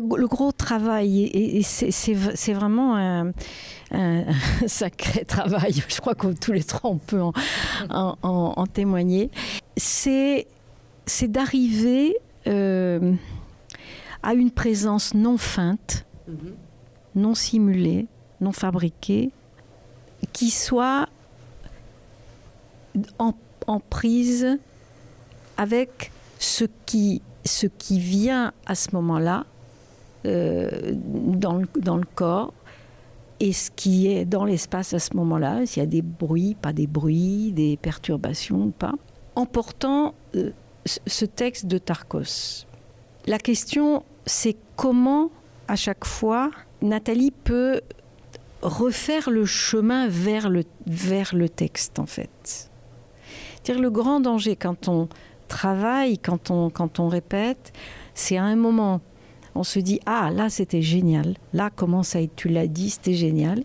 Le, gros travail, et, et c'est- vraiment un, un [laughs] sacré travail, je crois que tous les trois on peut en, en- en- en témoigner, c'est d'arriver euh, à une présence non feinte, Mhm. non simulée, non fabriquée, qui soit en, en prise avec ce qui, ce qui vient à ce moment-là dans, le, dans le corps et ce qui est dans l'espace à ce moment-là, s'il y a des bruits, pas des bruits, des perturbations ou pas, en portant euh, ce- texte de Tarkos. La question, c'est comment, à chaque fois, Nathalie peut refaire le chemin vers le, vers le texte, en fait. C'est-à-dire le grand danger quand on travaille, quand on, quand on répète, c'est à un moment, on se dit Ah, là, c'était génial. Là, comment ça tu l'as dit, c'était génial.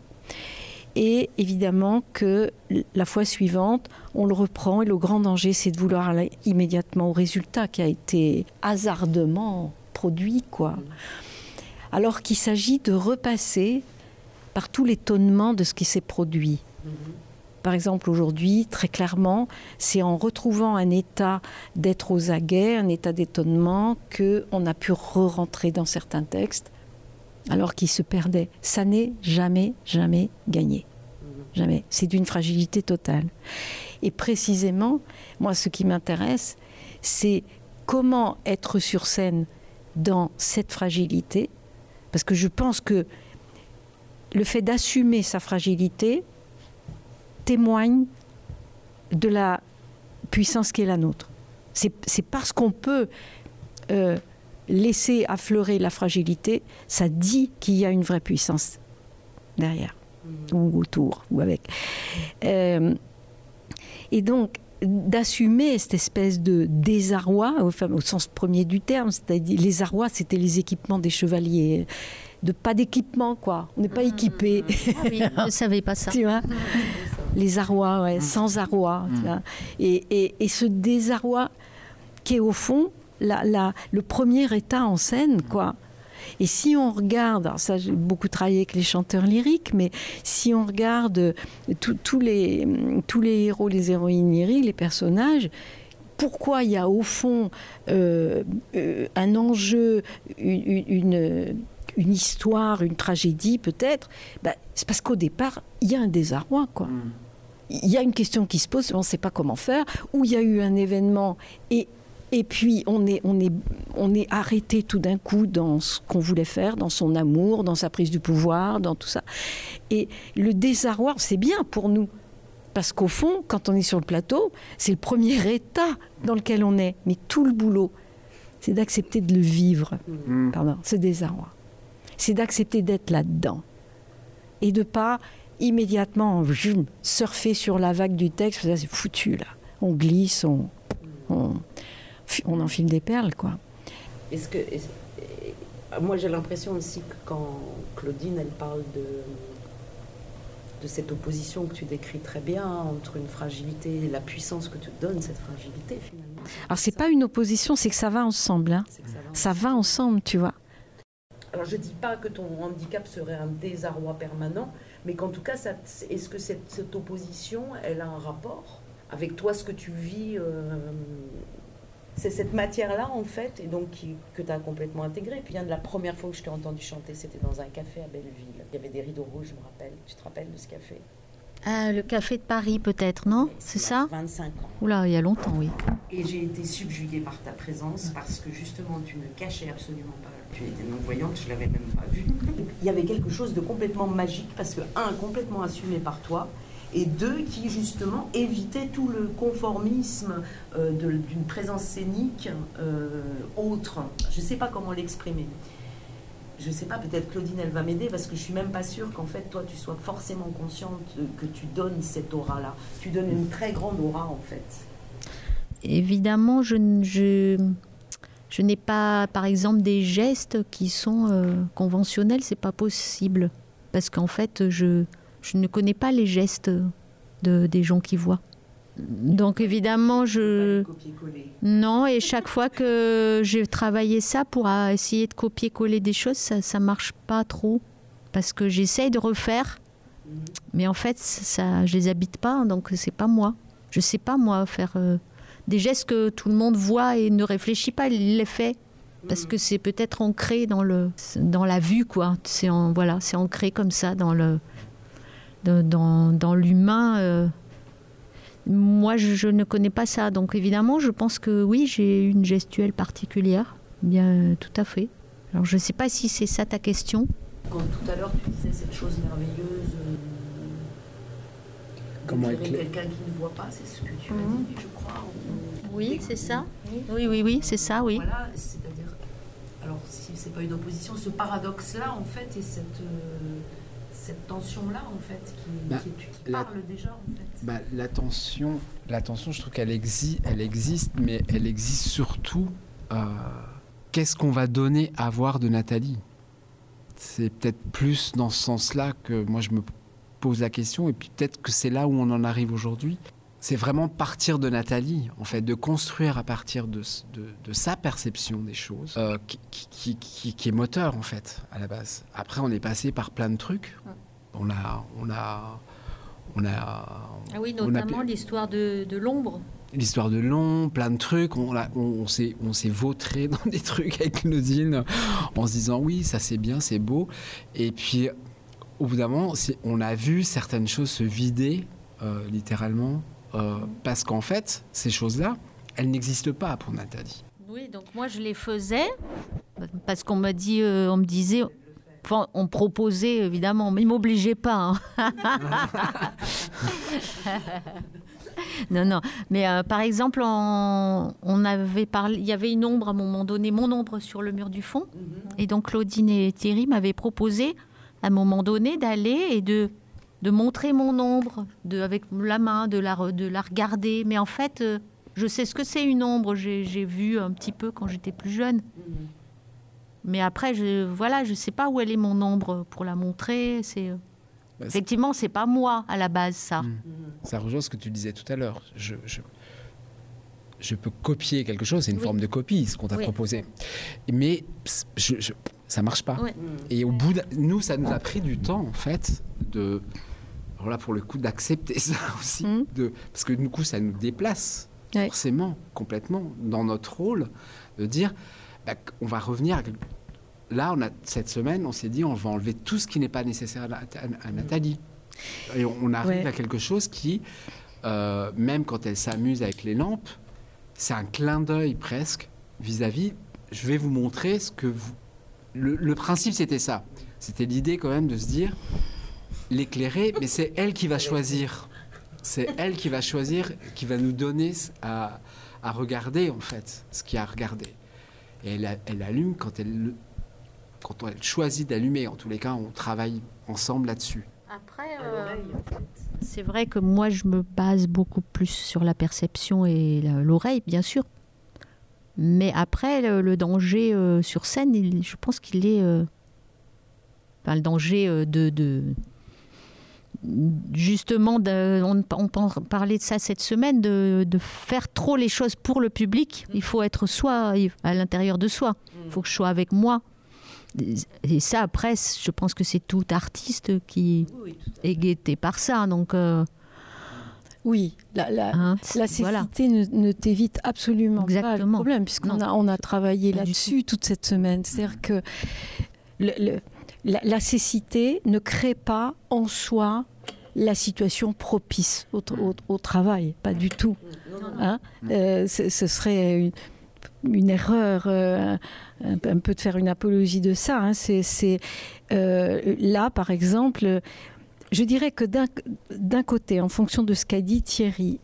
Et évidemment que la fois suivante, on le reprend et le grand danger, c'est de vouloir aller immédiatement au résultat qui a été hasardement produit, quoi. Alors qu'il s'agit de repasser par tout l'étonnement de ce qui s'est produit. Par exemple, aujourd'hui, très clairement, c'est en retrouvant un état d'être aux aguets, un état d'étonnement, qu'on a pu re-rentrer dans certains textes, alors qu'ils se perdaient. Ça n'est jamais, jamais gagné. Jamais. C'est d'une fragilité totale. Et précisément, moi, ce qui m'intéresse, c'est comment être sur scène dans cette fragilité, parce que je pense que le fait d'assumer sa fragilité témoigne de la puissance qui est la nôtre. C'est parce qu'on peut euh, laisser affleurer la fragilité, ça dit qu'il y a une vraie puissance derrière, ou autour, ou avec. Euh, et donc, d'assumer cette espèce de désarroi, au, sens premier du terme, c'est-à-dire les arrois, c'était les équipements des chevaliers, de pas d'équipement, quoi. On n'est pas équipé. Ah oui, je ne savais pas ça. [laughs] tu vois? Les arrois, ouais, sans arrois. vois. Et, et- et ce désarroi qui est au fond la, la- le premier état en scène, quoi. Et si on regarde, alors ça j'ai beaucoup travaillé avec les chanteurs lyriques, mais si on regarde euh, tous- les, tous les héros, les héroïnes lyriques, les personnages, pourquoi il y a au fond euh, euh, un enjeu, une, une- une histoire, une tragédie peut-être, ben, c'est parce qu'au départ, il y a un désarroi, quoi. Il y a une question qui se pose, on ne sait pas comment faire, ou il y a eu un événement et, et puis on est, on, est, on est arrêté tout d'un coup dans ce qu'on voulait faire, dans son amour, dans sa prise du pouvoir, dans tout ça. Et le désarroi, c'est bien pour nous. Parce qu'au fond, quand on est sur le plateau, c'est le premier état dans lequel on est. Mais tout le boulot, c'est d'accepter de le vivre. Pardon, ce désarroi. C'est d'accepter d'être là-dedans. Et de pas immédiatement surfer sur la vague du texte. C'est foutu, là. On glisse, on, on, on enfile des perles, quoi. Est-ce que. moi, j'ai l'impression aussi que quand Claudine, elle parle de, de cette opposition que tu décris très bien entre une fragilité et la puissance que te donne cette fragilité, finalement. Alors, c'est pas une opposition, c'est que ça va ensemble. hein. Ça va Ça va ensemble, tu vois. Alors, je dis pas que ton handicap serait un désarroi permanent, mais qu'en tout cas, est-ce que cette, cette opposition, elle a un rapport avec toi, ce que tu vis euh, C'est cette matière-là, en fait, et donc qui- que tu as complètement intégrée. Puis, bien de la première fois que je t'ai entendu chanter, c'était dans un café à Belleville. Il y avait des rideaux rouges, je me rappelle. Tu te rappelles de ce café? Ah, le café de Paris, peut-être, non? C'est ça? 25 ans. Oula, il y a longtemps, oui. Et j'ai été subjuguée par ta présence parce que justement tu ne cachais absolument pas. Tu étais non-voyante, je l'avais même pas vue. Il y avait quelque chose de complètement magique parce que, un, complètement assumé par toi, et deux, qui justement évitait tout le conformisme euh, d'une présence scénique euh, autre. Je ne sais pas comment l'exprimer. Je ne sais pas, peut-être Claudine, elle va m'aider parce que je suis même pas sûre qu'en fait, toi, tu sois forcément consciente que tu donnes cette aura-là. Tu donnes une très grande aura, en fait. Évidemment, je, je, je n'ai pas, par exemple, des gestes qui sont euh, conventionnels, c'est pas possible. Parce qu'en fait, je, je ne connais pas les gestes de, des gens qui voient. Donc évidemment, je... Non, et chaque fois que j'ai travaillé ça pour essayer de copier-coller des choses, ça ça marche pas trop. Parce que j'essaye de refaire, mais en fait, ça, je les habite pas, donc c'est pas moi. Je sais pas, moi, faire euh, des gestes que tout le monde voit et ne réfléchit pas, il les fait. parce que c'est peut-être ancré dans le dans la vue quoi. C'est en, voilà, c'est ancré comme ça dans le dans, dans l'humain. euh. Moi, je, je ne connais pas ça, donc évidemment, je pense que oui, j'ai une gestuelle particulière. Bien, tout à fait. Alors, je ne sais pas si c'est ça ta question. Quand tout à l'heure tu disais cette chose merveilleuse, euh, Comment éclairer quelqu'un qui ne voit pas, c'est ce que tu Mhm. as dit, je Oui, c'est ça. Oui, oui, oui, c'est ça, oui. Voilà, c'est-à-dire, alors si c'est pas une opposition, ce paradoxe-là, en fait, et cette, euh, cette tension-là, en fait, qui, Bah, qui, qui la- parle déjà, en fait. Bah, l'attention, l'attention, je trouve qu'elle existe, elle existe, mais elle existe surtout. euh, Qu'est-ce qu'on va donner à voir de Nathalie? C'est peut-être plus dans ce sens-là que moi je me pose la question, et puis peut-être que c'est là où on en arrive aujourd'hui. C'est vraiment partir de Nathalie, en fait, de construire à partir de, de- de sa perception des choses, euh, qui, qui- qui- qui est moteur, en fait, à la base. Après, on est passé par plein de trucs. On a, on a, on a, Ah oui, notamment l'histoire de, de l'ombre. l'histoire de long, plein de trucs. On, on, on s'est, on s'est vautré [laughs] dans des trucs avec Claudine en se disant oui, ça c'est bien, c'est beau. Et puis, au bout d'un moment, on a vu certaines choses se vider, euh, littéralement, euh, parce qu'en fait, ces choses-là, elles n'existent pas pour Nathalie. Oui, donc moi je les faisais parce qu'on m'a dit, euh, on me disait, enfin on proposait évidemment, mais ils m'obligeaient pas. hein. [laughs] non, non. Mais euh, par exemple, on, on avait parlé, il y avait une ombre à un moment donné, mon ombre sur le mur du fond, et donc Claudine et Thierry m'avaient proposé à un moment donné d'aller et de de montrer mon ombre, de, avec la main, de la, de la regarder. Mais en fait, euh, je sais ce que c'est une ombre. J'ai j'ai vu un petit peu quand j'étais plus jeune. Mais après, je voilà, je sais pas où elle est mon ombre pour la montrer. C'est euh, Bah, effectivement, c'est pas moi à la base ça. Ça rejoint ce que tu disais tout à l'heure. Je, je, je peux copier quelque chose, c'est une Oui. forme de copie, ce qu'on t'a Oui. proposé. Mais je- ça marche pas. Ouais. Et au bout, d'un- nous, ça nous a pris du temps, en fait, de. Alors là, pour le coup, d'accepter [laughs] ça aussi. De, parce que du coup, ça nous déplace, Ouais. forcément, complètement, dans notre rôle, de dire bah, on va revenir à Là, on a, cette semaine, on s'est dit on va enlever tout ce qui n'est pas nécessaire à, à- à Nathalie. Et on, on arrive Ouais. à quelque chose qui, euh, même quand elle s'amuse avec les lampes, c'est un clin d'œil presque vis-à-vis. Je vais vous montrer ce que vous. Le, le principe, c'était ça. C'était l'idée quand même de se dire l'éclairer, mais c'est elle qui va choisir. C'est elle qui va choisir, qui va nous donner à, à regarder en fait ce qu'il y a à regarder. Et elle, elle allume quand elle, le- quand elle choisit d'allumer. En tous les cas, on travaille ensemble là-dessus. Après, c'est vrai que moi, je me base beaucoup plus sur la perception et l'oreille, bien sûr. Mais après, le, le danger euh, sur scène, il- je pense qu'il est. euh, enfin, le danger euh, de. de- justement, de- on, on par- parlait de ça cette semaine, de, de faire trop les choses pour le public. Il faut être soi, à l'intérieur de soi. Il faut que je sois avec moi. Et ça, après, je pense que c'est tout artiste qui est guetté par ça. Donc, euh, Oui, la, la, Hein, la voilà. cécité ne, ne t'évite absolument pas le Exactement. problème, puisqu'on a, on a travaillé là-dessus toute cette semaine. C'est-à-dire que le- le- la, la cécité ne crée pas en soi la situation propice au, au- au travail, pas du tout. Hein Euh, ce, ce serait une, une erreur euh, un, peu- un peu de faire une apologie de ça. hein. C'est, c'est, euh, là, par exemple, je dirais que d'un, côté, en fonction de ce qu'a dit Thierry,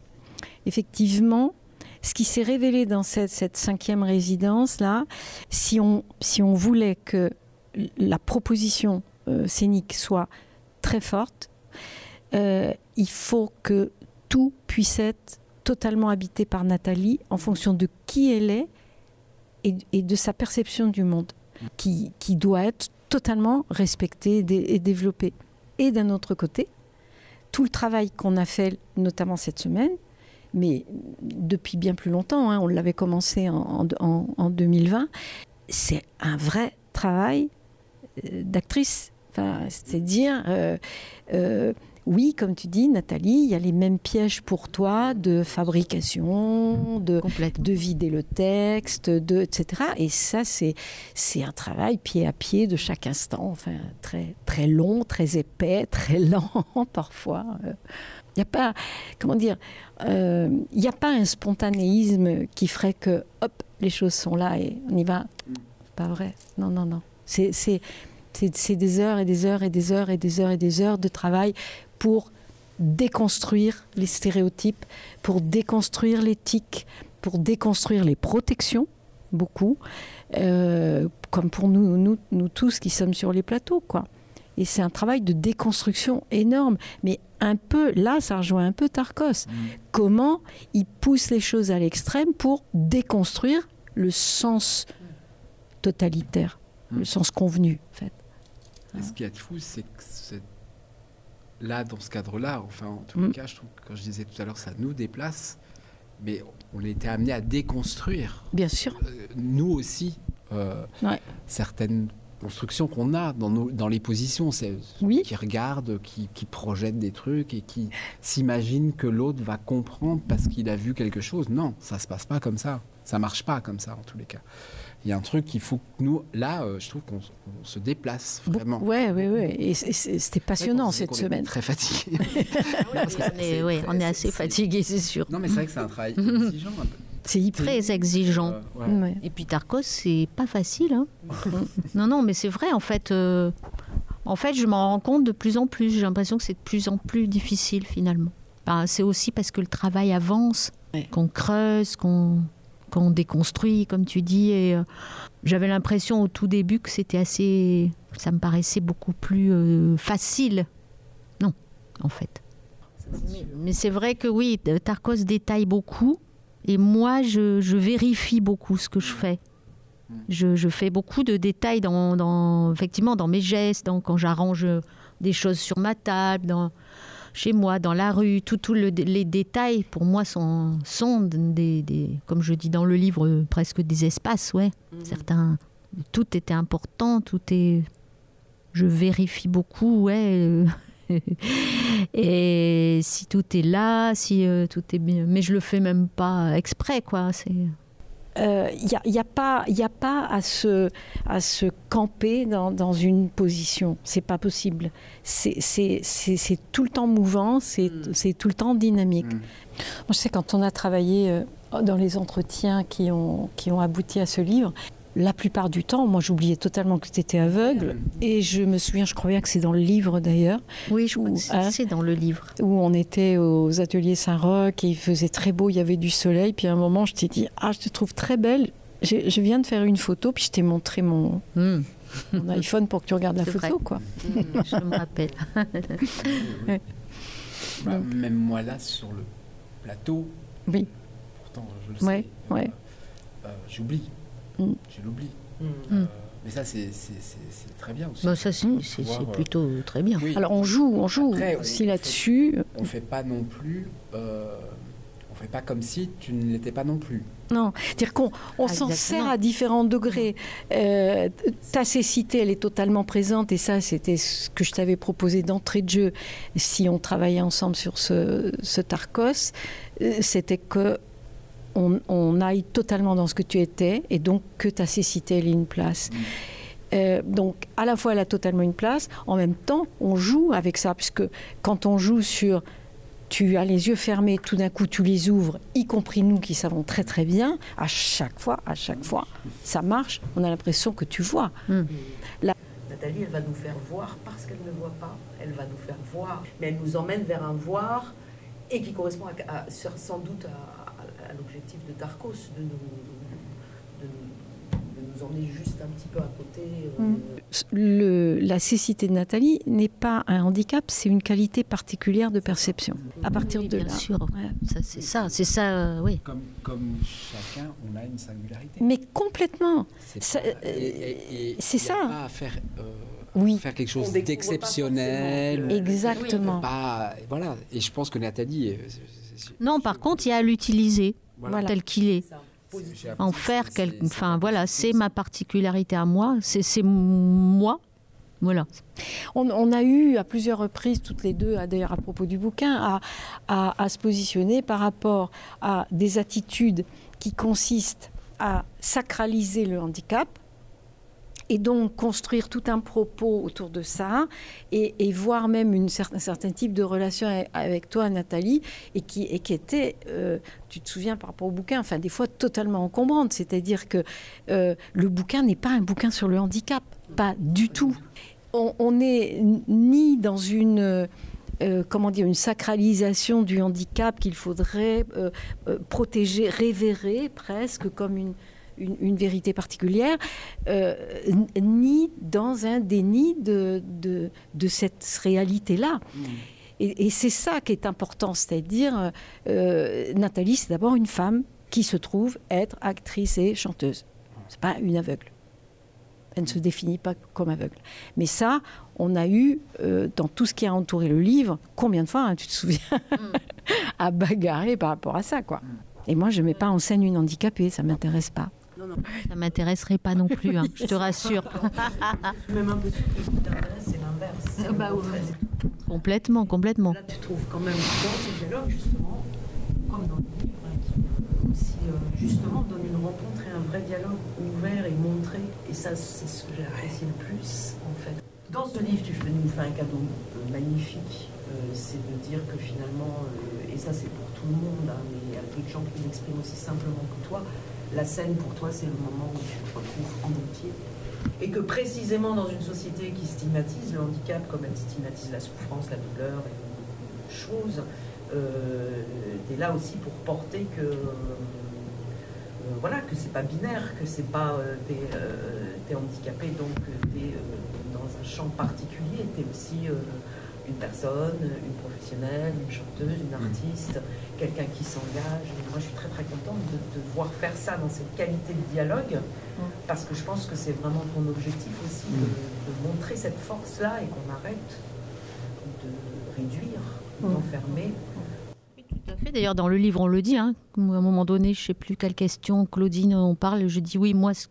effectivement, ce qui s'est révélé dans cette, cinquième résidence-là, si on, voulait que la proposition euh, scénique soit très forte, euh, il faut que tout puisse être totalement habité par Nathalie en fonction de qui elle est et, de sa perception du monde, qui, doit être totalement respectée et développée. Et d'un autre côté, tout le travail qu'on a fait, notamment cette semaine, mais depuis bien plus longtemps, hein, on l'avait commencé en, en- en 2020, c'est un vrai travail euh, d'actrice. Enfin, C'est-à-dire euh, euh, oui, comme tu dis, Nathalie, il y a les mêmes pièges pour toi de fabrication, de, de vider le texte, de, etc. Et ça, c'est, c'est un travail pied à pied de chaque instant, enfin, très, très long, très épais, [laughs] très lent parfois. Il n'y a pas, comment dire, il n'y a pas un spontanéisme qui ferait que, hop, les choses sont là et on y va. Pas vrai. Non, non, non. C'est, c'est, c'est des heures et des heures et des heures et des heures et des heures de travail pour déconstruire les stéréotypes, pour déconstruire l'éthique, pour déconstruire les protections, beaucoup, euh, comme pour nous, nous, nous tous qui sommes sur les plateaux, quoi. Et c'est un travail de déconstruction énorme. Mais un peu, là, ça rejoint un peu Tarkos. Comment il pousse les choses à l'extrême pour déconstruire le sens totalitaire, le sens convenu, en fait. Et ce qui est fou, c'est que c'est- là, dans ce cadre-là, enfin, en tous les Mm. cas, je trouve que quand je disais tout à l'heure, ça nous déplace, mais on a été amené à déconstruire. Bien sûr. euh, nous aussi, euh, Ouais. certaines constructions qu'on a dans, nos, dans les positions, c'est qui regardent, qui, qui projettent des trucs et qui s'imaginent que l'autre va comprendre parce qu'il a vu quelque chose. Non, ça se passe pas comme ça. Ça marche pas comme ça en tous les cas. Il y a un truc qu'il faut que nous, là, euh, je trouve qu'on on se déplace vraiment. Ouais, ouais, ouais. Et c'était passionnant on cette qu'on est semaine. Très fatigué. [laughs] Est, ouais, on est assez fatigué, c'est sûr. Non, mais c'est vrai que c'est un travail exigeant. un peu. C'est hyper très exigeant. Euh, ouais. Ouais. Et puis Tarkos, c'est pas facile. hein. [laughs] non, non, mais c'est vrai, en fait. euh, en fait, je m'en rends compte de plus en plus. J'ai l'impression que c'est de plus en plus difficile, finalement. Ben, c'est aussi parce que le travail avance, qu'on creuse, qu'on qu'on déconstruit, comme tu dis. Et euh, j'avais l'impression au tout début que c'était assez. Ça me paraissait beaucoup plus euh, facile. Non, en fait. Mais, c'est vrai que oui, Tarkos détaille beaucoup. Et moi, je, je vérifie beaucoup ce que je fais. Je, fais beaucoup de détails dans, dans- effectivement, dans mes gestes, dans, quand j'arrange des choses sur ma table, dans, chez moi, dans la rue. Tout, tout le- les détails, pour moi, sont, sont des, des- comme je dis dans le livre, presque des espaces. Ouais. Certains, tout était important, tout est. Je vérifie beaucoup, ouais. [laughs] Et si tout est là, si euh, tout est bien, mais je le fais même pas exprès, quoi. C'est Il n'y a, y a pas, y a pas à, se, à se camper dans, dans une position. C'est pas possible. C'est tout le temps mouvant, c'est c'est tout le temps dynamique. Moi, je sais, quand on a travaillé euh, dans les entretiens qui ont, qui ont abouti à ce livre, la plupart du temps, moi j'oubliais totalement que tu étais aveugle. Et je me souviens, je crois bien que c'est dans le livre d'ailleurs. Oui, je crois que c'est- c'est dans le livre. Où on était aux ateliers Saint-Roch et il faisait très beau, il y avait du soleil. Puis à un moment, je t'ai dit Ah, je te trouve très belle. Je viens de faire une photo, puis je t'ai montré mon, mon iPhone pour que tu regardes la photo. vrai. quoi. je me rappelle. [laughs] Ouais. Bah, même moi là sur le plateau, Oui. pourtant je le Ouais, sais, ouais. euh, j'oublie. Mm. Je l'oublie. Mm. Euh, mais ça c'est très bien aussi. Bah, ça, c'est- euh, plutôt très bien. oui. Alors on joue, on joue Après, aussi là-dessus. On fait pas non plus. euh, on fait pas comme si tu ne l'étais pas non plus. Non, c'est-à-dire qu'on on s'en Exactement. sert à différents degrés. Euh, ta cécité, elle est totalement présente, et ça, c'était ce que je t'avais proposé d'entrée de jeu si on travaillait ensemble sur ce, ce Tarkos. euh, C'était que on, on aille totalement dans ce que tu étais, et donc que ta cécité, ait une place. Euh, donc, à la fois, elle a totalement une place. En même temps, on joue avec ça, puisque quand on joue sur tu as les yeux fermés, tout d'un coup tu les ouvres, y compris nous qui savons très très bien, à chaque fois, à chaque fois, ça marche, on a l'impression que tu vois. La- Nathalie, elle va nous faire voir parce qu'elle ne voit pas. Elle va nous faire voir, mais elle nous emmène vers un voir et qui correspond à- à- sur- sans doute à, à- l'objectif de Tarkos, de nous, de, nous- de nous emmener juste un petit peu à côté. euh, Mm. Le- la cécité de Nathalie n'est pas un handicap, c'est une qualité particulière de perception. À partir Oui, de bien là. sûr. Ouais. Ça, c'est ça, c'est ça, euh, oui. Comme, comme chacun, on a une singularité. Mais complètement. C'est Ça- pas- c'est ça. Pas à faire, euh, Oui. faire quelque chose d'exceptionnel. Exactement. Pas, voilà. Et je pense que Nathalie. euh, Non, par contre, il y a à l'utiliser Voilà. tel qu'il est. En faire quelque. Enfin, voilà, c'est ma particularité à moi. C'est c'est moi, Voilà. On, on a eu à plusieurs reprises, toutes les deux, d'ailleurs à propos du bouquin, à, à- à se positionner par rapport à des attitudes qui consistent à sacraliser le handicap et donc construire tout un propos autour de ça et, voir même une cer- un certain type de relation avec- toi, Nathalie, et qui, était, euh, tu te souviens par rapport au bouquin, enfin des fois totalement encombrante. C'est-à-dire que euh, le bouquin n'est pas un bouquin sur le handicap, pas du tout. On n'est ni dans une euh, comment dire, une sacralisation du handicap qu'il faudrait protéger, révérer presque comme une, une, une vérité particulière, euh, ni dans un déni de, de, de cette réalité-là. Et, et c'est ça qui est important, c'est-à-dire, euh, Nathalie, c'est d'abord une femme qui se trouve être actrice et chanteuse. C'est pas une aveugle. Elle ne se définit pas comme aveugle. Mais ça, on a eu, euh, dans tout ce qui a entouré le livre, combien de fois, hein, tu te souviens, [laughs] à bagarrer par rapport à ça, quoi. Et moi, je ne mets pas en scène une handicapée, ça ne m'intéresse pas. Ça m'intéresserait pas non plus, hein, je te rassure. Je suis [laughs] même un peu ce qui t'intéresse, c'est l'inverse. bah oui. Complètement, complètement. Là, tu trouves quand même dans ce dialogue, justement, comme dans le livre, hein, qui aussi, euh, justement, donne une rencontre et un vrai dialogue ouvert et montré. Et ça, c'est ce que j'ai apprécié le plus, en fait. Dans ce livre, tu fais- nous fais un cadeau euh, magnifique. Euh, c'est de dire que finalement, euh, et ça c'est pour tout le monde, hein, mais il y a peu de gens qui l'expriment aussi simplement que toi, la scène pour toi c'est le moment où tu te retrouves en entier. Et que précisément dans une société qui stigmatise le handicap comme elle stigmatise la souffrance, la douleur et choses, euh, tu es là aussi pour porter que, euh, voilà, que c'est pas binaire, que c'est pas euh, t'es, euh, t'es handicapé donc tu es dans un champ particulier, tu es aussi euh, une personne, une professionnelle, une chanteuse, une artiste, quelqu'un qui s'engage. Moi je suis très très contente de voir faire ça dans cette qualité de dialogue, parce que je pense que c'est vraiment ton objectif aussi de, de montrer cette force-là et qu'on arrête de réduire, d'enfermer. Tout à fait. D'ailleurs, dans le livre, on le dit. hein, à un moment donné, je ne sais plus quelle question, Claudine, on parle. Je dis oui, moi, ce,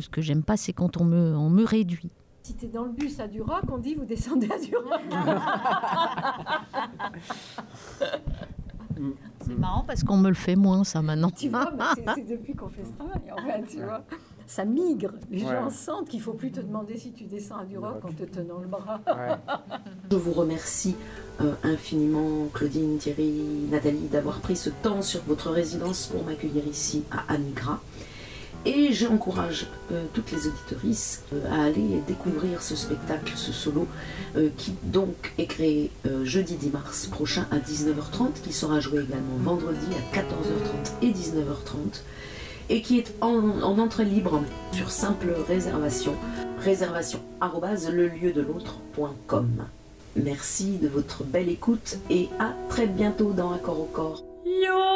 ce que j'aime pas, c'est quand on me, on me réduit. Si tu es dans le bus à Duroc, on dit vous descendez à Duroc. [laughs] C'est marrant parce qu'on me le fait moins, ça, maintenant. tu vois, c'est- [laughs] depuis qu'on fait ce travail, en fait, tu vois. Ça migre. Les Ouais. gens sentent qu'il faut plus te demander si tu descends à Duroc en te tenant le bras. Je vous remercie euh, infiniment, Claudine, Thierry, Nathalie, d'avoir pris ce temps sur votre résidence pour m'accueillir ici à Anigra. Et j'encourage euh, toutes les auditorices euh, à aller découvrir ce spectacle, ce solo, euh, qui donc est créé jeudi 10 mars prochain à 19h30, qui sera joué également vendredi à 14h30 et 19h30, et qui est en, en entrée libre sur simple réservation. Réservation le. Merci de votre belle écoute et à très bientôt dans Accord au corps. Io